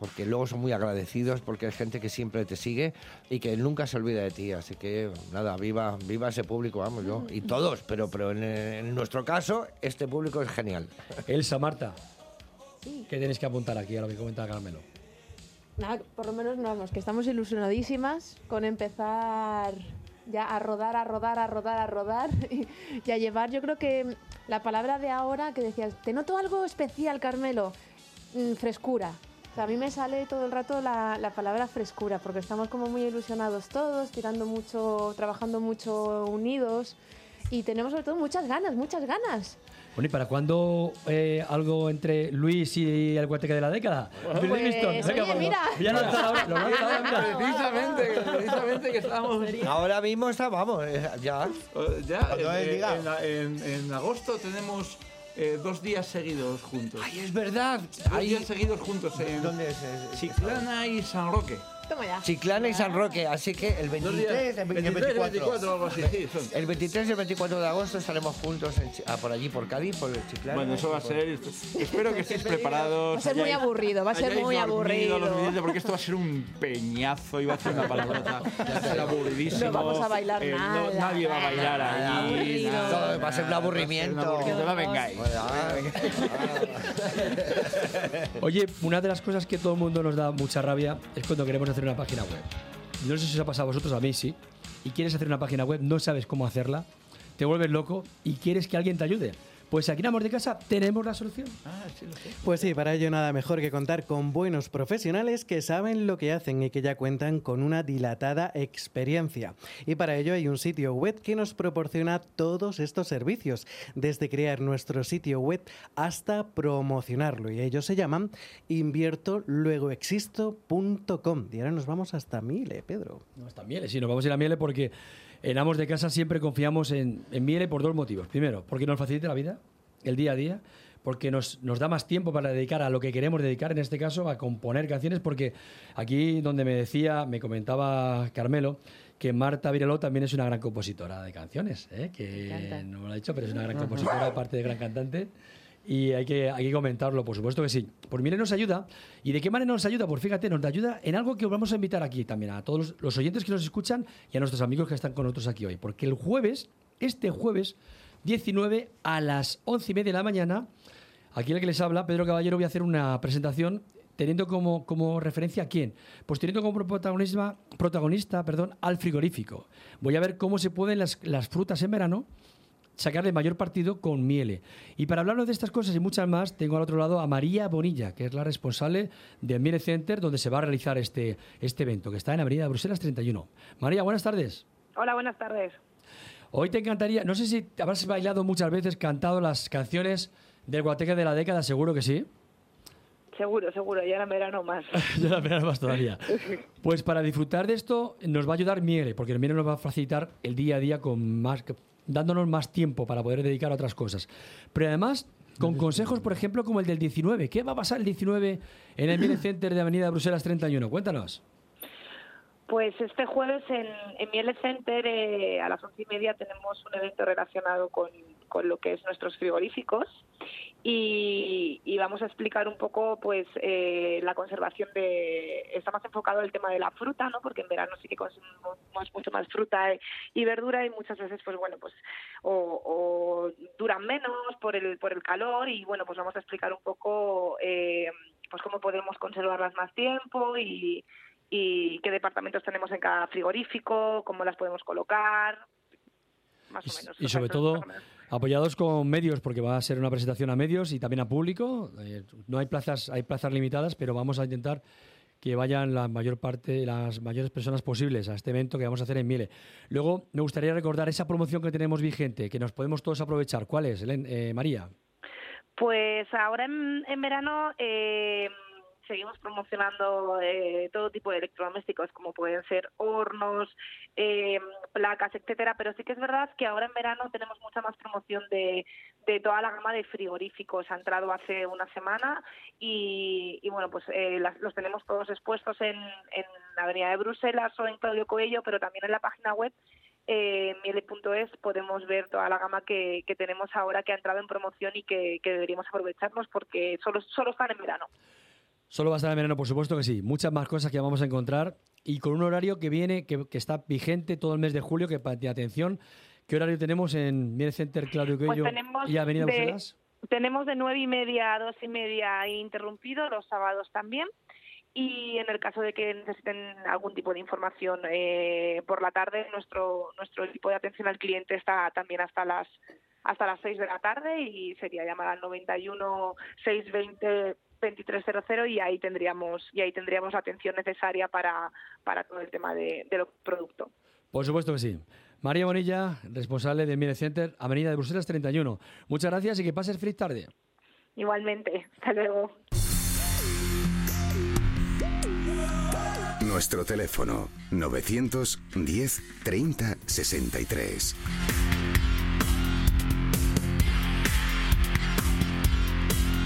Porque luego son muy agradecidos, porque es gente que siempre te sigue y que nunca se olvida de ti. Así que nada, viva, viva ese público, vamos yo. Y todos, pero, pero en, en nuestro caso, este público es genial. Elsa, Marta, ¿qué tienes que apuntar aquí a lo que comenta Carmelo? Nada, por lo menos vamos, que estamos ilusionadísimas con empezar ya a rodar, a rodar, a rodar, a rodar <laughs> y, y a llevar. Yo creo que la palabra de ahora que decías, te noto algo especial, Carmelo, Mm, frescura. O sea, a mí me sale todo el rato la, la palabra frescura, porque estamos como muy ilusionados todos, tirando mucho, trabajando mucho unidos y tenemos sobre todo muchas ganas, muchas ganas. Bueno, ¿y para cuándo eh, algo entre Luis y el guateque de la década? Pues, Bill Livingston, oye, venga, pues, mira. Voy a lanzar ahora, lo ahora. Precisamente, precisamente que estamos. Ahora mismo está, vamos, eh, ya. Eh, Ya, en, en- en- en agosto tenemos eh, dos días seguidos juntos. ¡Ay, es verdad! Dos Ahí- días seguidos juntos en ¿Dónde es? es- Chiclana y San Roque. Toma ya. Chiclana y San Roque, así que el 23, días, el 23, 24, 24, algo así, sí, son. El 23 y el 24 de agosto estaremos juntos en Chi- ah, por allí, por Cádiz, por el Chiclana. Bueno, eso va a ser. Espero que estéis <laughs> preparados. Va a ser muy hayáis- aburrido, va a ser hayáis muy dormido aburrido. lo suficiente, porque esto va a ser un peñazo y va a ser una palabrota. <laughs> Va a ser aburridísimo. No vamos a bailar Eh, no- nada. nadie va a bailar allí. Aburrido. nada, Todo va a ser un aburrimiento. Ser un aburrimiento. <laughs> <laughs> Oye, una de las cosas que todo el mundo nos da mucha rabia es cuando queremos hacer una página web. No sé si os ha pasado a vosotros, a mí sí. Y quieres hacer una página web, no sabes cómo hacerla, te vuelves loco y quieres que alguien te ayude. Pues aquí en Amor de Casa tenemos la solución. Ah, sí, lo sé. Pues sí, para ello nada mejor que contar con buenos profesionales que saben lo que hacen y que ya cuentan con una dilatada experiencia. Y para ello hay un sitio web que nos proporciona todos estos servicios, desde crear nuestro sitio web hasta promocionarlo. Y ellos se llaman inviertoluegoexisto.com. Y ahora nos vamos hasta Mile, Pedro. No, hasta Miele, sí, nos vamos a ir a Miele porque en Amos de Casa siempre confiamos en, en Miele por dos motivos. Primero, porque nos facilita la vida, el día a día, porque nos, nos da más tiempo para dedicar a lo que queremos dedicar, en este caso a componer canciones, porque aquí donde me decía, me comentaba Carmelo, que Marta Vireló también es una gran compositora de canciones, ¿eh? que no me lo ha dicho, pero es una gran compositora, aparte de gran cantante. Y hay que, hay que comentarlo, por supuesto que sí. Por Mire nos ayuda. ¿Y de qué manera nos ayuda? Pues fíjate, nos ayuda en algo que os vamos a invitar aquí también a todos los, oyentes que nos escuchan y a nuestros amigos que están con nosotros aquí hoy. Porque el jueves, este jueves 19 a las 11 y media de la mañana, aquí el que les habla, Pedro Caballero, voy a hacer una presentación teniendo como, como referencia a quién? Pues teniendo como protagonista, protagonista perdón, al frigorífico. Voy a ver cómo se pueden las frutas en verano sacarle mayor partido con miele. Y para hablarnos de estas cosas y muchas más, tengo al otro lado a María Bonilla, que es la responsable del Miele Center, donde se va a realizar este, este evento, que está en Avenida Bruselas 31. María, buenas tardes. Hola, buenas tardes. Hoy te encantaría, no sé si habrás bailado muchas veces, cantado las canciones del Guateque de la década, seguro que sí. Seguro, seguro, ya en verano más. <laughs> ya la verás más todavía. <laughs> Pues para disfrutar de esto nos va a ayudar Miele, porque el Miele nos va a facilitar el día a día con más, dándonos más tiempo para poder dedicar a otras cosas. Pero además con consejos, por ejemplo, como el del 19. ¿Qué va a pasar el 19 en el Miele Center de Avenida Bruselas 31? Cuéntanos. Pues este jueves en, en Miele Center eh, a las once y media tenemos un evento relacionado con, con lo que es nuestros frigoríficos y, y vamos a explicar un poco pues eh, la conservación de está más enfocado el tema de la fruta no porque en verano sí que consumimos mucho más fruta y verdura y muchas veces pues bueno pues o, o duran menos por el por el calor y bueno pues vamos a explicar un poco eh, pues cómo podemos conservarlas más tiempo y y qué departamentos tenemos en cada frigorífico, cómo las podemos colocar, más o menos. Y sobre todo apoyados con medios, porque va a ser una presentación a medios y también a público. Eh, no hay plazas, hay plazas limitadas, pero vamos a intentar que vayan la mayor parte, las mayores personas posibles a este evento que vamos a hacer en Miele. Luego me gustaría recordar esa promoción que tenemos vigente, que nos podemos todos aprovechar. ¿Cuál es, eh, María? Pues ahora en, en verano eh, seguimos promocionando eh, todo tipo de electrodomésticos, como pueden ser hornos, eh, placas, etcétera. Pero sí que es verdad que ahora en verano tenemos mucha más promoción de, de toda la gama de frigoríficos. Ha entrado hace una semana y, y bueno, pues eh, las- los tenemos todos expuestos en, en la Avenida de Bruselas o en Claudio Coello, pero también en la página web eh, miele.es podemos ver toda la gama que, que tenemos ahora que ha entrado en promoción y que, que deberíamos aprovecharnos porque solo, solo están en verano. Solo va a estar en verano, por supuesto que sí. Muchas más cosas que vamos a encontrar y con un horario que viene, que, que está vigente todo el mes de julio, que de atención. ¿Qué horario tenemos en Miele Center Claudio Pues Coelho tenemos y Avenida de- Bruselas? Tenemos de nueve y media a dos y media interrumpido, los sábados también. Y en el caso de que necesiten algún tipo de información eh, por la tarde, nuestro nuestro equipo de atención al cliente está también hasta las hasta las 6 de la tarde y sería llamar al 91 620 2300 y ahí tendríamos y ahí tendríamos la atención necesaria para, para todo el tema de, de los productos. Por supuesto que sí. María Bonilla, responsable de Miele Center, Avenida de Bruselas 31. Muchas gracias y que pases feliz tarde. Igualmente, hasta luego. Nuestro teléfono 910 30 63.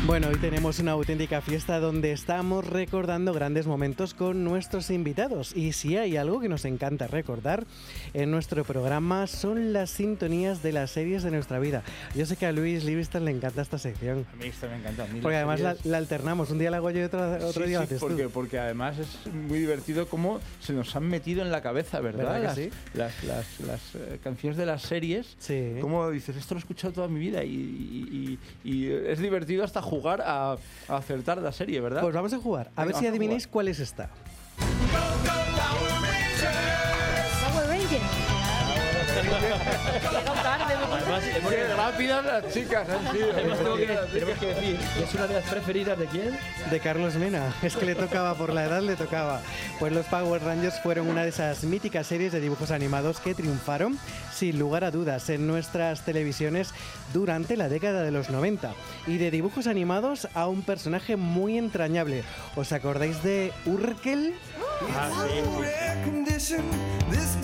Bueno, hoy tenemos una auténtica fiesta donde estamos recordando grandes momentos con nuestros invitados. Y si hay algo que nos encanta recordar en nuestro programa son las sintonías de las series de nuestra vida. Yo sé que a Luis Livingston le encanta esta sección. A mí esta me encanta. Porque además la, la alternamos. Un día la hago yo y otro, otro Sí, día la sí, haces porque, tú. porque además es muy divertido cómo se nos han metido en la cabeza, ¿verdad? ¿Verdad las, sí? las, las- las, eh, canciones de las series. Sí. Como dices, esto lo he escuchado toda mi vida y, y- y- y es divertido hasta jugar a, a acertar la serie, ¿verdad? Pues vamos a jugar. A Venga, ver si adivináis cuál es esta. Power Además, hemos- Qué rápidas las chicas han sido. Además, tengo que- tenemos que decir que es una de las preferidas de quién? De Carlos Mena. <laughs> Es que le tocaba, por la edad le tocaba. Pues los Power Rangers fueron una de esas míticas series de dibujos animados que triunfaron, sin lugar a dudas, en nuestras televisiones durante la década de los 90. Y de dibujos animados a un personaje muy entrañable. ¿Os acordáis de Urkel? condition this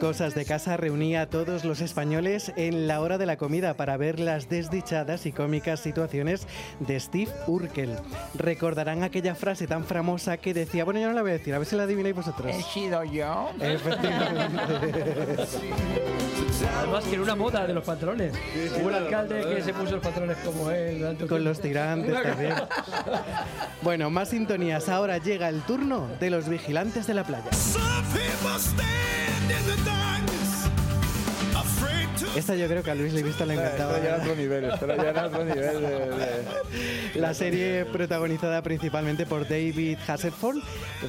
Cosas de Casa reunía a todos los españoles en la hora de la comida para ver las desdichadas y cómicas situaciones de Steve Urkel. Recordarán aquella frase tan famosa que decía, bueno, yo no la voy a decir, a ver si la adivináis vosotros. He sido yo. Efectivamente. Además que era una moda de los patrones. Hubo un alcalde que se puso los patrones como él. Con los tirantes también. Bueno, más sintonías. Ahora llega el turno de los vigilantes de la playa. in the dark. Esta yo creo que a Luis visto le encantaba. Esto ya era otro nivel, esto ya era otro nivel de... de- La serie protagonizada principalmente por David Hasselhoff,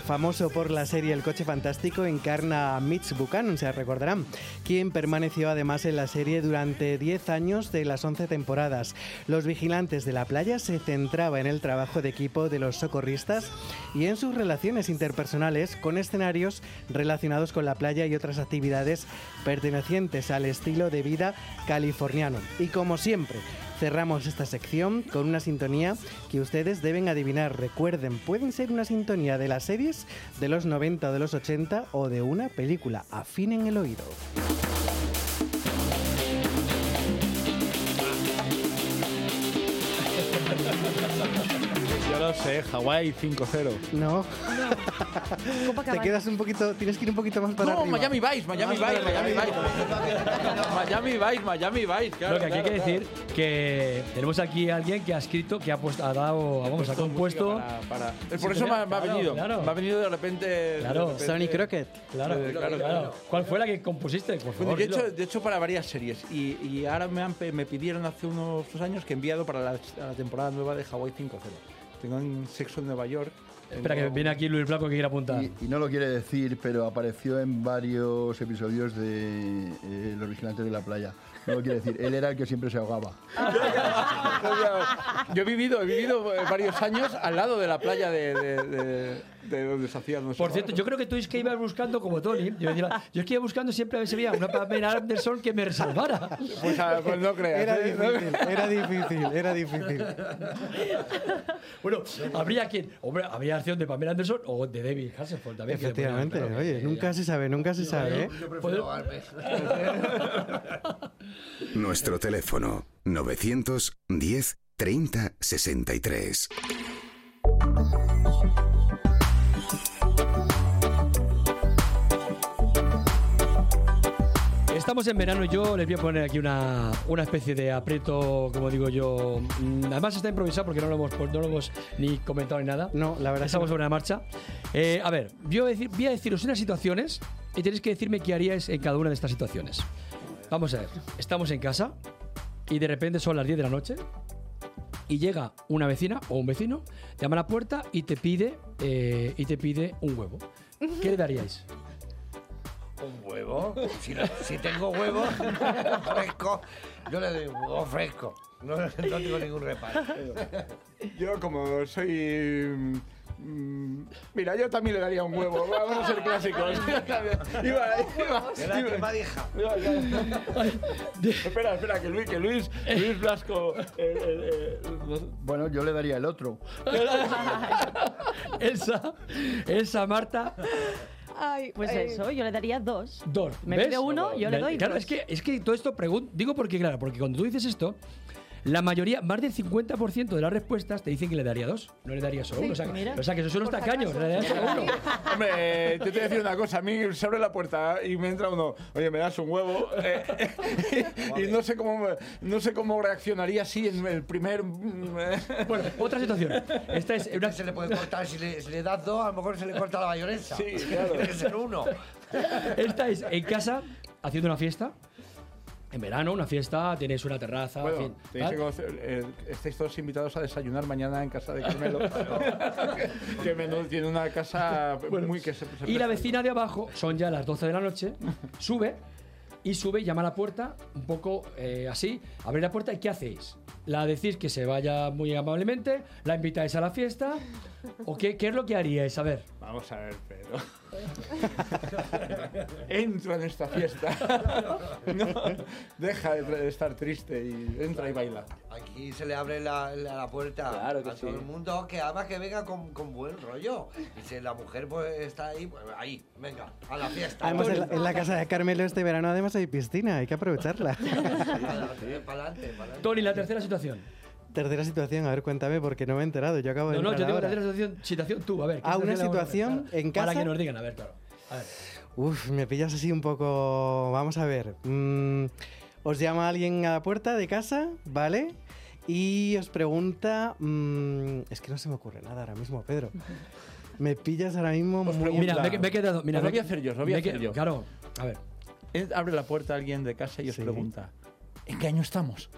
famoso por la serie El coche fantástico, encarna a Mitch Buchanan, se recordarán, quien permaneció además en la serie durante 10 años de las 11 temporadas. Los vigilantes de la playa se centraba en el trabajo de equipo de los socorristas y en sus relaciones interpersonales con escenarios relacionados con la playa y otras actividades pertenecientes al estilo de vida californiano. Y como siempre, Cerramos esta sección con una sintonía que ustedes deben adivinar. Recuerden, pueden ser una sintonía de las series de los 90 o de los 80 o de una película. Afinen el oído. <laughs> Yo lo sé, Hawái 5-0. No. <laughs> Te quedas un poquito, tienes que ir un poquito más para No, arriba. Miami Vice, Miami Vice, Miami. Vice. Miami Vice, Miami Vice, claro. Lo que aquí hay que claro, decir que tenemos aquí a alguien que ha escrito, que ha, puesto, ha dado, vamos, ha compuesto. Para, para- Sí, Por eso me ha, venido. claro. Me ha venido de repente. de Claro, repente- Sonny Crockett. Claro, Sí, claro, claro. ¿Cuál fue la que compusiste? Por favor, he hecho, para varias series y, y ahora me, han me pidieron hace unos años que he enviado para la, la temporada nueva de Hawaii 5-0. Tengo en Sexo en Nueva York. Espera, que viene aquí Luis Blanco que quiere apuntar. Y, y no lo quiere decir, pero apareció en varios episodios de eh, Los Vigilantes de la Playa. No lo quiere decir. Él era el que siempre se ahogaba. <laughs> Yo he vivido, he vivido eh, varios años al lado de la playa de, de- de- de donde se hacían los Por cierto, yo creo que tú es que ibas buscando como Tony. Yo, decía, yo es que iba buscando siempre a ver si había una Pamela Anderson que me salvara. Pues, ah, pues no creas. Era ¿eh? difícil, era difícil, era difícil. Bueno, habría quien. Hombre, habría acción de Pamela Anderson o de David Hasselhoff también. que Efectivamente, oye, nunca se sabe, nunca se sabe, ¿eh? <laughs> Nuestro teléfono 910 30 63. Estamos en verano y yo les voy a poner aquí una, una especie de aprieto, como digo yo. Mm, Además está improvisado porque no lo hemos, no lo hemos ni comentado ni nada. No, la verdad que Estamos no. sobre la marcha. Eh, a ver, yo voy a, decir- voy a deciros unas situaciones y tenéis que decirme qué haríais en cada una de estas situaciones. Vamos a ver, estamos en casa y de repente son las 10 de la noche y llega una vecina o un vecino, llama a la puerta y te pide, eh, y te pide un huevo. ¿Qué le daríais? ¿Un huevo? Si, no- si tengo huevo <laughs> fresco, yo le doy un huevo fresco. No, no tengo ningún reparo. Yo como soy... mm, Mira, yo también le daría un huevo. Vamos a ser clásicos. <laughs> Iba, iba, iba- iba- espera, espera, que Luis, que Luis, Luis Blasco. eh, eh, eh, Bueno, yo le daría el otro. <laughs> Elsa, Elsa, Marta, Ay, Pues ay. eso, yo le daría dos. Dos. Me ¿Ves? pide uno, yo le doy Claro, dos. es que, es que todo esto pregunto, digo porque, claro, porque cuando tú dices esto, la mayoría, más del 50% de las respuestas te dicen que le daría dos, no le daría solo uno. O sea, que- mira. o sea, que eso son si tacaños, le daría solo uno. <laughs> Hombre, eh, yo te voy a decir una cosa. A mí se abre la puerta y me entra uno. Oye, me das un huevo. eh, <laughs> y no sé cómo no sé cómo reaccionaría así en el primer. mm, eh. Bueno, otra situación. Esta es una... Se le puede cortar, si le, si le das dos, a lo mejor se le corta la mayonesa. Sí, claro. Tiene que ser uno. Esta es en casa, haciendo una fiesta, En verano, una fiesta, tienes una terraza, Bueno, en fin, tenéis ¿tal? que conocer- eh, estáis todos invitados a desayunar mañana en casa de Carmelo. <laughs> <laughs> que menos tiene una casa muy que se, se Y la vecina de abajo, son ya las 12 de la noche, <laughs> sube y sube y llama a la puerta, un poco eh, así, abre la puerta y ¿qué hacéis? ¿La decís que se vaya muy amablemente? ¿La invitáis a la fiesta? ¿O qué, qué es lo que haríais? A ver. Vamos a ver, Pedro. <laughs> entra en esta fiesta. <laughs> No, deja de, estar triste y entra y baila. Aquí se le abre la, la- la puerta Claro que a sí. todo el mundo, que además que venga con, con buen rollo. Y si la mujer pues está ahí, pues ahí, venga, a la fiesta. Además, en la, en la casa de Carmelo este verano además hay piscina, hay que aprovecharla. <laughs> Para adelante, para Tony, la tercera situación. Tercera situación, a ver, cuéntame, porque no me he enterado. Yo acabo de No, no, yo ahora. tercera situación, situación tú, a ver. ¿qué Ah, una situación ver? en Para casa. que nos digan, a ver, claro. A ver. Uf, me pillas así un poco. Vamos a ver. Mm, os llama alguien a la puerta de casa, ¿vale? Y os pregunta. mm, es que no se me ocurre nada ahora mismo, Pedro. <laughs> Me pillas ahora mismo muy. Mira, me, me he quedado. Mira, Os lo voy a hacer yo, lo voy a hacer yo. Claro, a ver. Abre la puerta a alguien de casa y os pregunta, ¿en qué año estamos?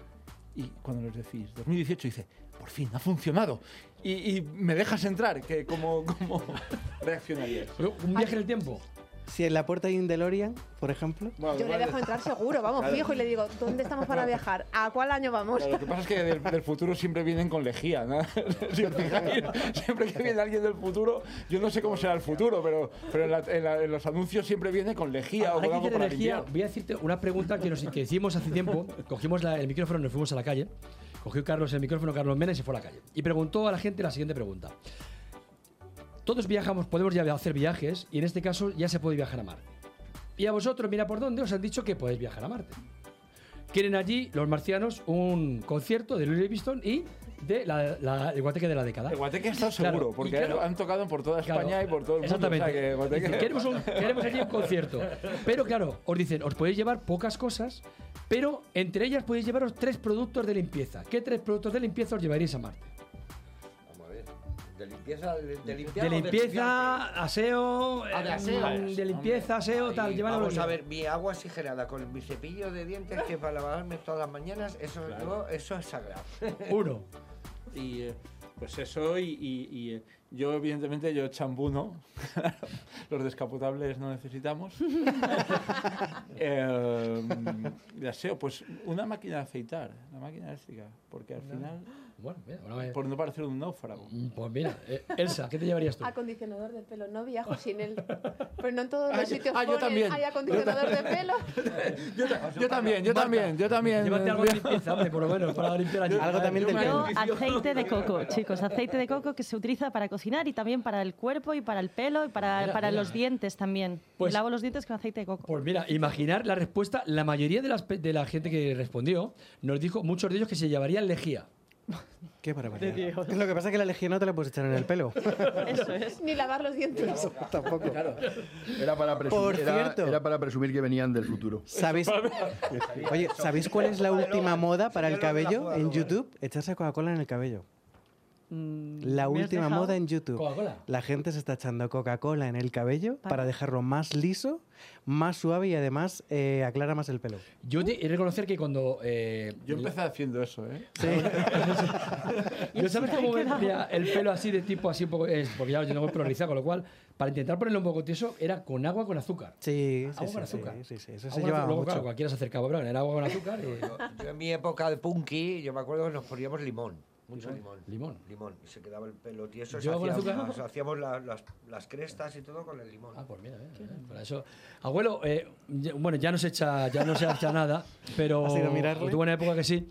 Y cuando les decís 2018, dice, por fin, ha funcionado. Y, me dejas entrar, que ¿cómo, cómo <laughs> reaccionarías? ¿Un viaje en el tiempo? Si en la puerta hay un DeLorean, por ejemplo. Yo le dejo entrar seguro, vamos, Claro. fijo, y le digo, ¿dónde estamos para viajar? ¿A cuál año vamos? Claro, lo que pasa es que del, del futuro siempre vienen con lejía, ¿no? <laughs> Si os fijáis, siempre que viene alguien del futuro, yo no sé cómo será el futuro, pero, pero en, la- en la- en los anuncios siempre viene con lejía o Ahora con algo para limpiar. voy a decirte una pregunta que, nos, que hicimos hace tiempo. Cogimos la- el micrófono, nos fuimos a la calle. Cogió Carlos el micrófono, Carlos Mena, y se fue a la calle. Y preguntó a la gente la siguiente pregunta. Todos viajamos, podemos ya hacer viajes, y en este caso ya se puede viajar a Marte. Y a vosotros, mira por dónde, os han dicho que podéis viajar a Marte. Quieren allí, los marcianos, un concierto de Louis Livingston y de la, la- el guateque de la década. El Guateque Claro, seguro, porque claro, han tocado por toda Claro, España y por todo el mundo. Exactamente. o sea que Guateque- Dice, queremos, un- queremos allí un concierto. Pero claro, os dicen, os podéis llevar pocas cosas, pero entre ellas podéis llevaros tres productos de limpieza. ¿Qué tres productos de limpieza os llevaríais a Marte? ¿De limpieza? ¿De, de limpiar De limpieza, aseo, Ah, de eh, aseo. mm, de limpieza, aseo, Ahí, tal. llévalo Vamos a ver, mi agua oxigenada con mi cepillo de dientes que para lavarme todas las mañanas, eso, yo- eso es sagrado. <laughs> Uno. Y eh, pues eso, y, y- y, eh, yo evidentemente yo champú no. <laughs> Los descapotables no necesitamos. <laughs> Eh, de aseo, pues una máquina de afeitar, una máquina eléctrica, porque al final, Bueno, mira, una vez- por no parecer un náufrago. Pues mira, eh, Elsa, ¿qué te llevarías tú? Acondicionador de pelo, no viajo sin él. Pero no en todos Ah, los yo- sitios ah, yo también. hay acondicionador de pelo. <laughs> Yo también, yo también, yo también. Llévate algo de limpieza, hombre, por lo menos, para limpiar allí. Algo también del Yo pelo. aceite de coco, chicos, aceite de coco que se utiliza para cocinar y también para el cuerpo y para el pelo y para, Mira, para mira. los dientes también. Pues- lavo los dientes con aceite de coco. Pues mira, imaginar la respuesta, la mayoría de, las, pe- de la gente que respondió nos dijo, muchos de ellos, que se llevarían lejía. Qué barbaridad. De Dios. Lo que pasa es que la legión no te la puedes echar en el pelo. Eso es. Ni lavar los dientes. Tampoco. Era para, presumir, Por era- cierto. era para presumir que venían del futuro. ¿Sabéis? <laughs> Oye, ¿sabéis cuál es la última moda para el cabello en YouTube? Echarse Coca-Cola en el cabello. La ¿me has última moda en YouTube. ¿Coca-Cola? La gente se está echando Coca-Cola en el cabello para dejarlo más liso, más suave y además eh, aclara más el pelo. Yo te he de reconocer que cuando... eh, Yo empecé haciendo eso, ¿eh? <laughs> Yo sabes Sí, cómo me el pelo así de tipo así un poco es porque ya yo tengo el pelo rizado, con lo cual para intentar ponerlo un poco tieso era con agua con azúcar. Sí, Agua sí, con sí, azúcar. sí, sí, eso Agua se con lleva azúcar. Luego, mucho. claro, cualquiera se acercaba, pero era agua con azúcar y... Yo <laughs> en mi época de punky, yo me acuerdo que nos poníamos limón. Mucho limón. Limón. Limón. Y se quedaba el pelo tieso. ¿Yo hacíamos, azúcar? hacíamos la- las, las crestas y todo con el limón. Ah, pues mira, mira, mira, para eso. Abuelo, eh, bueno, ya no se echa, ya no se echa nada, pero <laughs> tuvo una época que sí.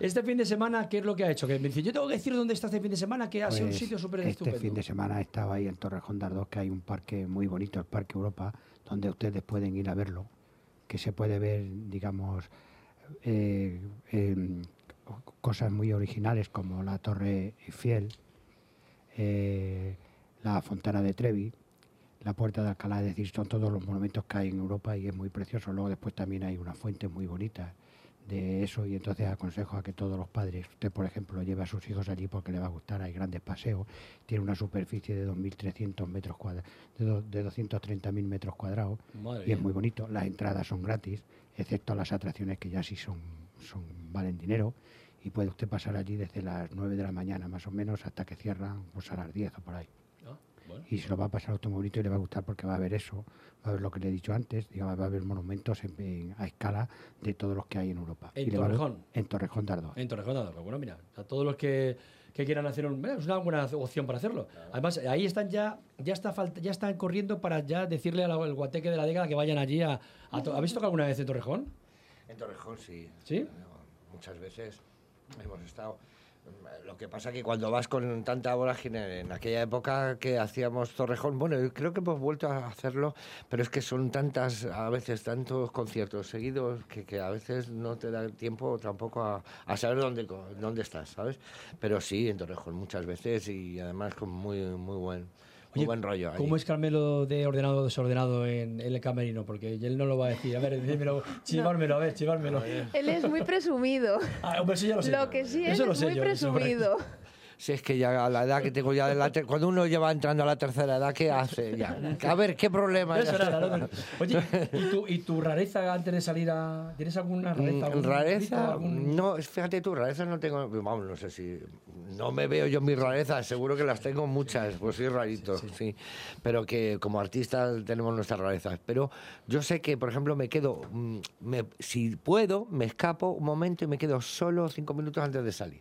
Este fin de semana, ¿qué es lo que ha hecho? Que me dice, yo tengo que decir dónde está este fin de semana, que ha sido un Pues, sitio súper Este estupendo. fin de semana estaba ahí en Torrejón de Ardoz, que hay un parque muy bonito, el Parque Europa, donde ustedes pueden ir a verlo, que se puede ver, digamos, eh, em, cosas muy originales como la Torre Eiffel, eh, la Fontana de Trevi, la Puerta de Alcalá, es decir, son todos los monumentos que hay en Europa y es muy precioso. Luego después también hay unas fuentes muy bonitas de eso y entonces aconsejo a que todos los padres, usted por ejemplo, lleve a sus hijos allí porque le va a gustar, hay grandes paseos, tiene una superficie de 2.300 metros cuadrados, de, do- de 230.000 metros cuadrados Madre y es muy bonito, las entradas son gratis, excepto las atracciones que ya sí son, son valen dinero y puede usted pasar allí desde las 9 de la mañana más o menos hasta que cierran pues a las 10 o por ahí. Ah, bueno. Y se lo va a pasar bonito y le va a gustar porque va a ver eso, va a ver lo que le he dicho antes, digamos, va a ver monumentos en- en- a escala de todos los que hay en Europa. ¿En Y Torrejón? En Torrejón de Ardoz. En Torrejón de Ardoz. Bueno, mira, a todos los que, que quieran hacer un... Es una buena opción para hacerlo. Además, ahí están ya, ya está falta, ya están corriendo para ya decirle al, guateque de la década que vayan allí a... a ¿Habéis tocado alguna vez en Torrejón? En Torrejón sí. ¿Sí? Muchas veces hemos estado. Lo que pasa que cuando vas con tanta vorágine en aquella época que hacíamos Torrejón, bueno, creo que hemos vuelto a hacerlo, pero es que son tantas, a veces tantos conciertos seguidos que, que a veces no te da tiempo tampoco a, a saber dónde, dónde estás, ¿sabes? Pero sí, en Torrejón muchas veces y además con muy, muy buen, Oye, buen rollo. allí. ¿Cómo es Carmelo de ordenado o desordenado en, en el camerino? Porque él no lo va a decir. A ver, dímelo, <laughs> chivármelo, a ver, chivármelo. Él es muy presumido. Ah, hombre, eso ya lo sé. que sí es, lo es muy yo, <laughs> Si es que ya a la edad que tengo ya, de la ter- cuando uno lleva entrando a la tercera edad, ¿qué hace? Ya. A ver, ¿qué problema? Eso no, Oye, ¿y tu, ¿y tu rareza antes de salir a...? ¿Tienes alguna rareza? Mm, algún ¿Rareza? algún- No, es- fíjate tú, rareza no tengo, vamos, no sé si, no me veo yo mis rarezas, seguro que las tengo muchas, pues soy rarito, sí, pero que como artista tenemos nuestras rarezas, pero yo sé que, por ejemplo, me quedo, mm, me- si puedo, me escapo un momento y me quedo solo cinco minutos antes de salir.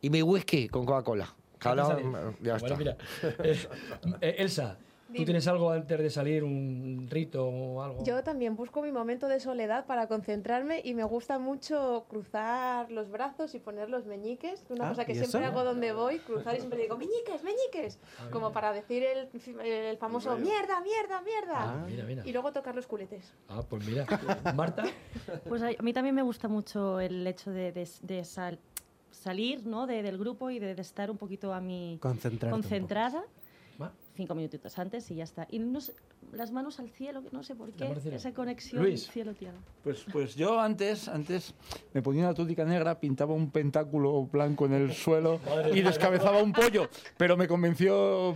Y mi whisky con Coca-Cola. Ya Bueno, está. mira, <laughs> eh, Elsa, ¿tú tienes algo antes de salir, un rito o algo? Yo también busco mi momento de soledad para concentrarme y me gusta mucho cruzar los brazos y poner los meñiques. Una Ah, cosa que ¿y siempre eso? hago donde voy, cruzar y siempre digo meñiques, meñiques, como para decir el, el famoso mierda, mierda, mierda. Ah, mira, mira. Y luego tocar los culetes. Ah, pues mira. <laughs> Marta, Pues a a mí también me gusta mucho el hecho de, de- de sal- salir ¿no? de- del grupo y de, de estar un poquito a un poco. Cinco minutitos antes y ya está. Y no sé, las manos al cielo, que no sé por qué, esa conexión cielo-tierra. Pues, pues yo antes, antes me ponía una túnica negra, pintaba un pentáculo blanco en el <laughs> suelo Madre y descabezaba un pollo, pero me convenció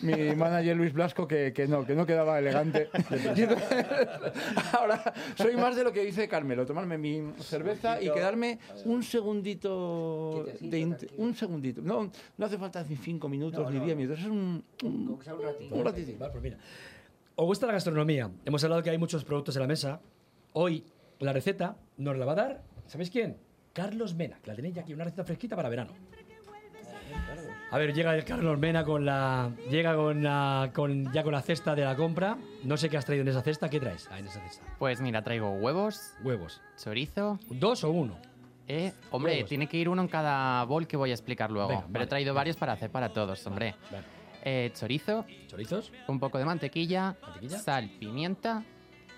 mi manager Luis Blasco que, que no, que no quedaba elegante. <laughs> Y entonces, <laughs> ahora soy más de lo que dice Carmelo, tomarme mi cerveza y quedarme un segundito, de un segundito. No, no hace falta ni cinco minutos ni diez minutos, es un, un, un ratito. Vale, pues mira. ¿Os gusta la gastronomía? Hemos hablado que hay muchos productos en la mesa. Hoy la receta nos la va a dar, ¿sabéis quién? Carlos Mena, que la tenéis ya aquí, una receta fresquita para verano. A ver, llega el Carlos Mena con la. Llega con la. Con, ya con la cesta de la compra. No sé qué has traído en esa cesta. ¿Qué traes ah, en esa cesta? Pues mira, traigo huevos. Huevos. Chorizo. ¿Dos o uno? Eh, hombre, Huevos. tiene que ir uno en cada bol que voy a explicar luego. Venga, pero vale, he traído varios para hacer para todos, hombre. Vale. Eh, chorizo. ¿Chorizos? Un poco de mantequilla, ¿Mantequilla? Sal, pimienta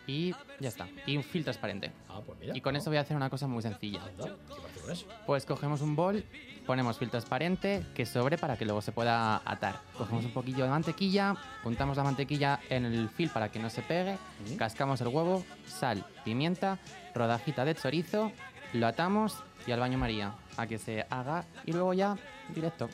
y ya está. Y un fil transparente. Ah, pues mira. y con eso voy a hacer una cosa muy sencilla. anda, ¿qué pasa con eso? Pues cogemos un bol, ponemos fil transparente que sobre para que luego se pueda atar. Cogemos un poquillo de mantequilla, untamos la mantequilla en el fil para que no se pegue, cascamos el huevo, sal, pimienta, rodajita de chorizo, lo atamos y al baño María a que se haga y luego ya directo.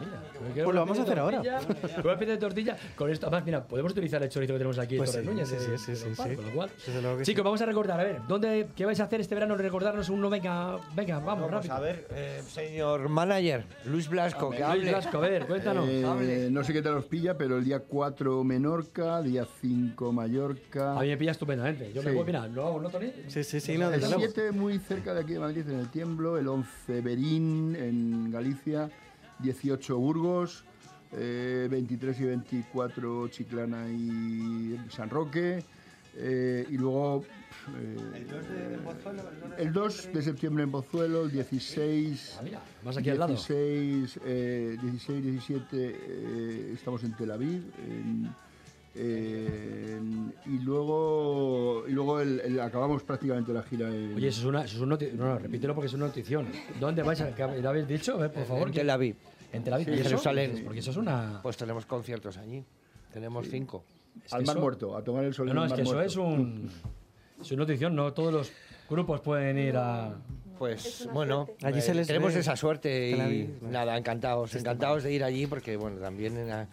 Mira. Pues lo vamos a hacer ahora. Una <laughs> especie de tortilla. Con esto, además, mira, podemos utilizar el chorizo que tenemos aquí Pues en Torres sí, Núñez. sí, sí, sí, sí. Con lo cual. Chicos, sí. vamos a recordar, a ver, ¿dónde, ¿qué vais a hacer este verano? Recordarnos uno, venga, venga, vamos, Vamos rápido. a ver, eh, señor manager, Luis Blasco, que Luis hable. Blasco, a ver, cuéntanos. Eh, Hable. no sé qué tal os pilla, pero el día 4 Menorca, día 5 Mallorca. A mí me pilla estupendamente. Yo me voy, mira, ¿no hago, no, Tony? Sí, sí, sí, no, El desde luego. 7 muy cerca de aquí de Madrid en el Tiemblo, el 11 Berín en Galicia, 18 Burgos, eh, 23 y 24 Chiclana y San Roque, eh, y luego eh, el 2 de septiembre en Pozuelo, el 16, Ah, mira, más aquí al lado. 16, eh, 16 17 eh, estamos en Tel Aviv. en- en- y luego, y luego el- el- acabamos prácticamente la gira en, Oye, eso es una, eso es un noti- No, no, repítelo porque es una notición. ¿Dónde vais a ¿Lo habéis dicho? A ver, por favor. En Tel Aviv. En Tel Aviv. Sí, ¿Y eso? Jerusalén. Porque eso es una... Pues tenemos conciertos allí. Tenemos cinco. es que al Mar eso- Muerto, a tomar el sol No, en no, el es Mar que eso Muerto. es un... Es una notición, no todos los... grupos pueden ir a... Pues bueno, Allí eh, se les tenemos ve. esa suerte y nada, encantados, encantados de ir allí porque bueno, también en la-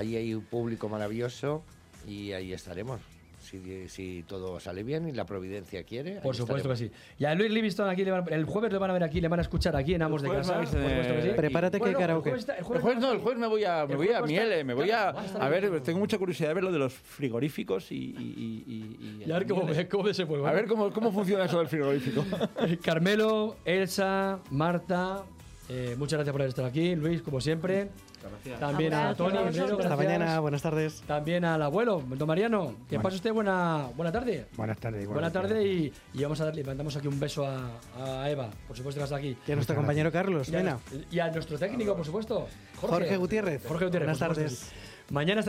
allí hay un público maravilloso y ahí estaremos. Si, si todo sale bien y la providencia quiere. Por supuesto que sí. Y a Luis Livingston aquí le van- el jueves lo van a ver aquí, le van a escuchar aquí en Amos de Casa. que sí. eh, Prepárate que hay Bueno, el karaoke. jueves el El jueves no, el jueves me voy a, me voy a Miele, está- me voy a... a ver, tengo mucha curiosidad de ver lo de los frigoríficos y... y, y, y- y- Y a ver cómo, cómo se puede. A ver cómo, cómo funciona eso del frigorífico. <laughs> Carmelo, Elsa, Marta, eh, muchas gracias por haber estado aquí. Luis, como siempre. También a Gracias Tony. Hasta mañana, buenas tardes. También al abuelo, don Mariano. Que Bueno. pase usted buena, buena tarde. Buenas tardes. Buena igualmente. tarde y, y vamos a darle, mandamos aquí un beso a, a Eva, por supuesto que está aquí. Y a nuestro compañero Carlos Y a, Mena. y a nuestro técnico, por supuesto, Jorge, Jorge Gutiérrez. Jorge Gutiérrez, Buenas tardes. Mañana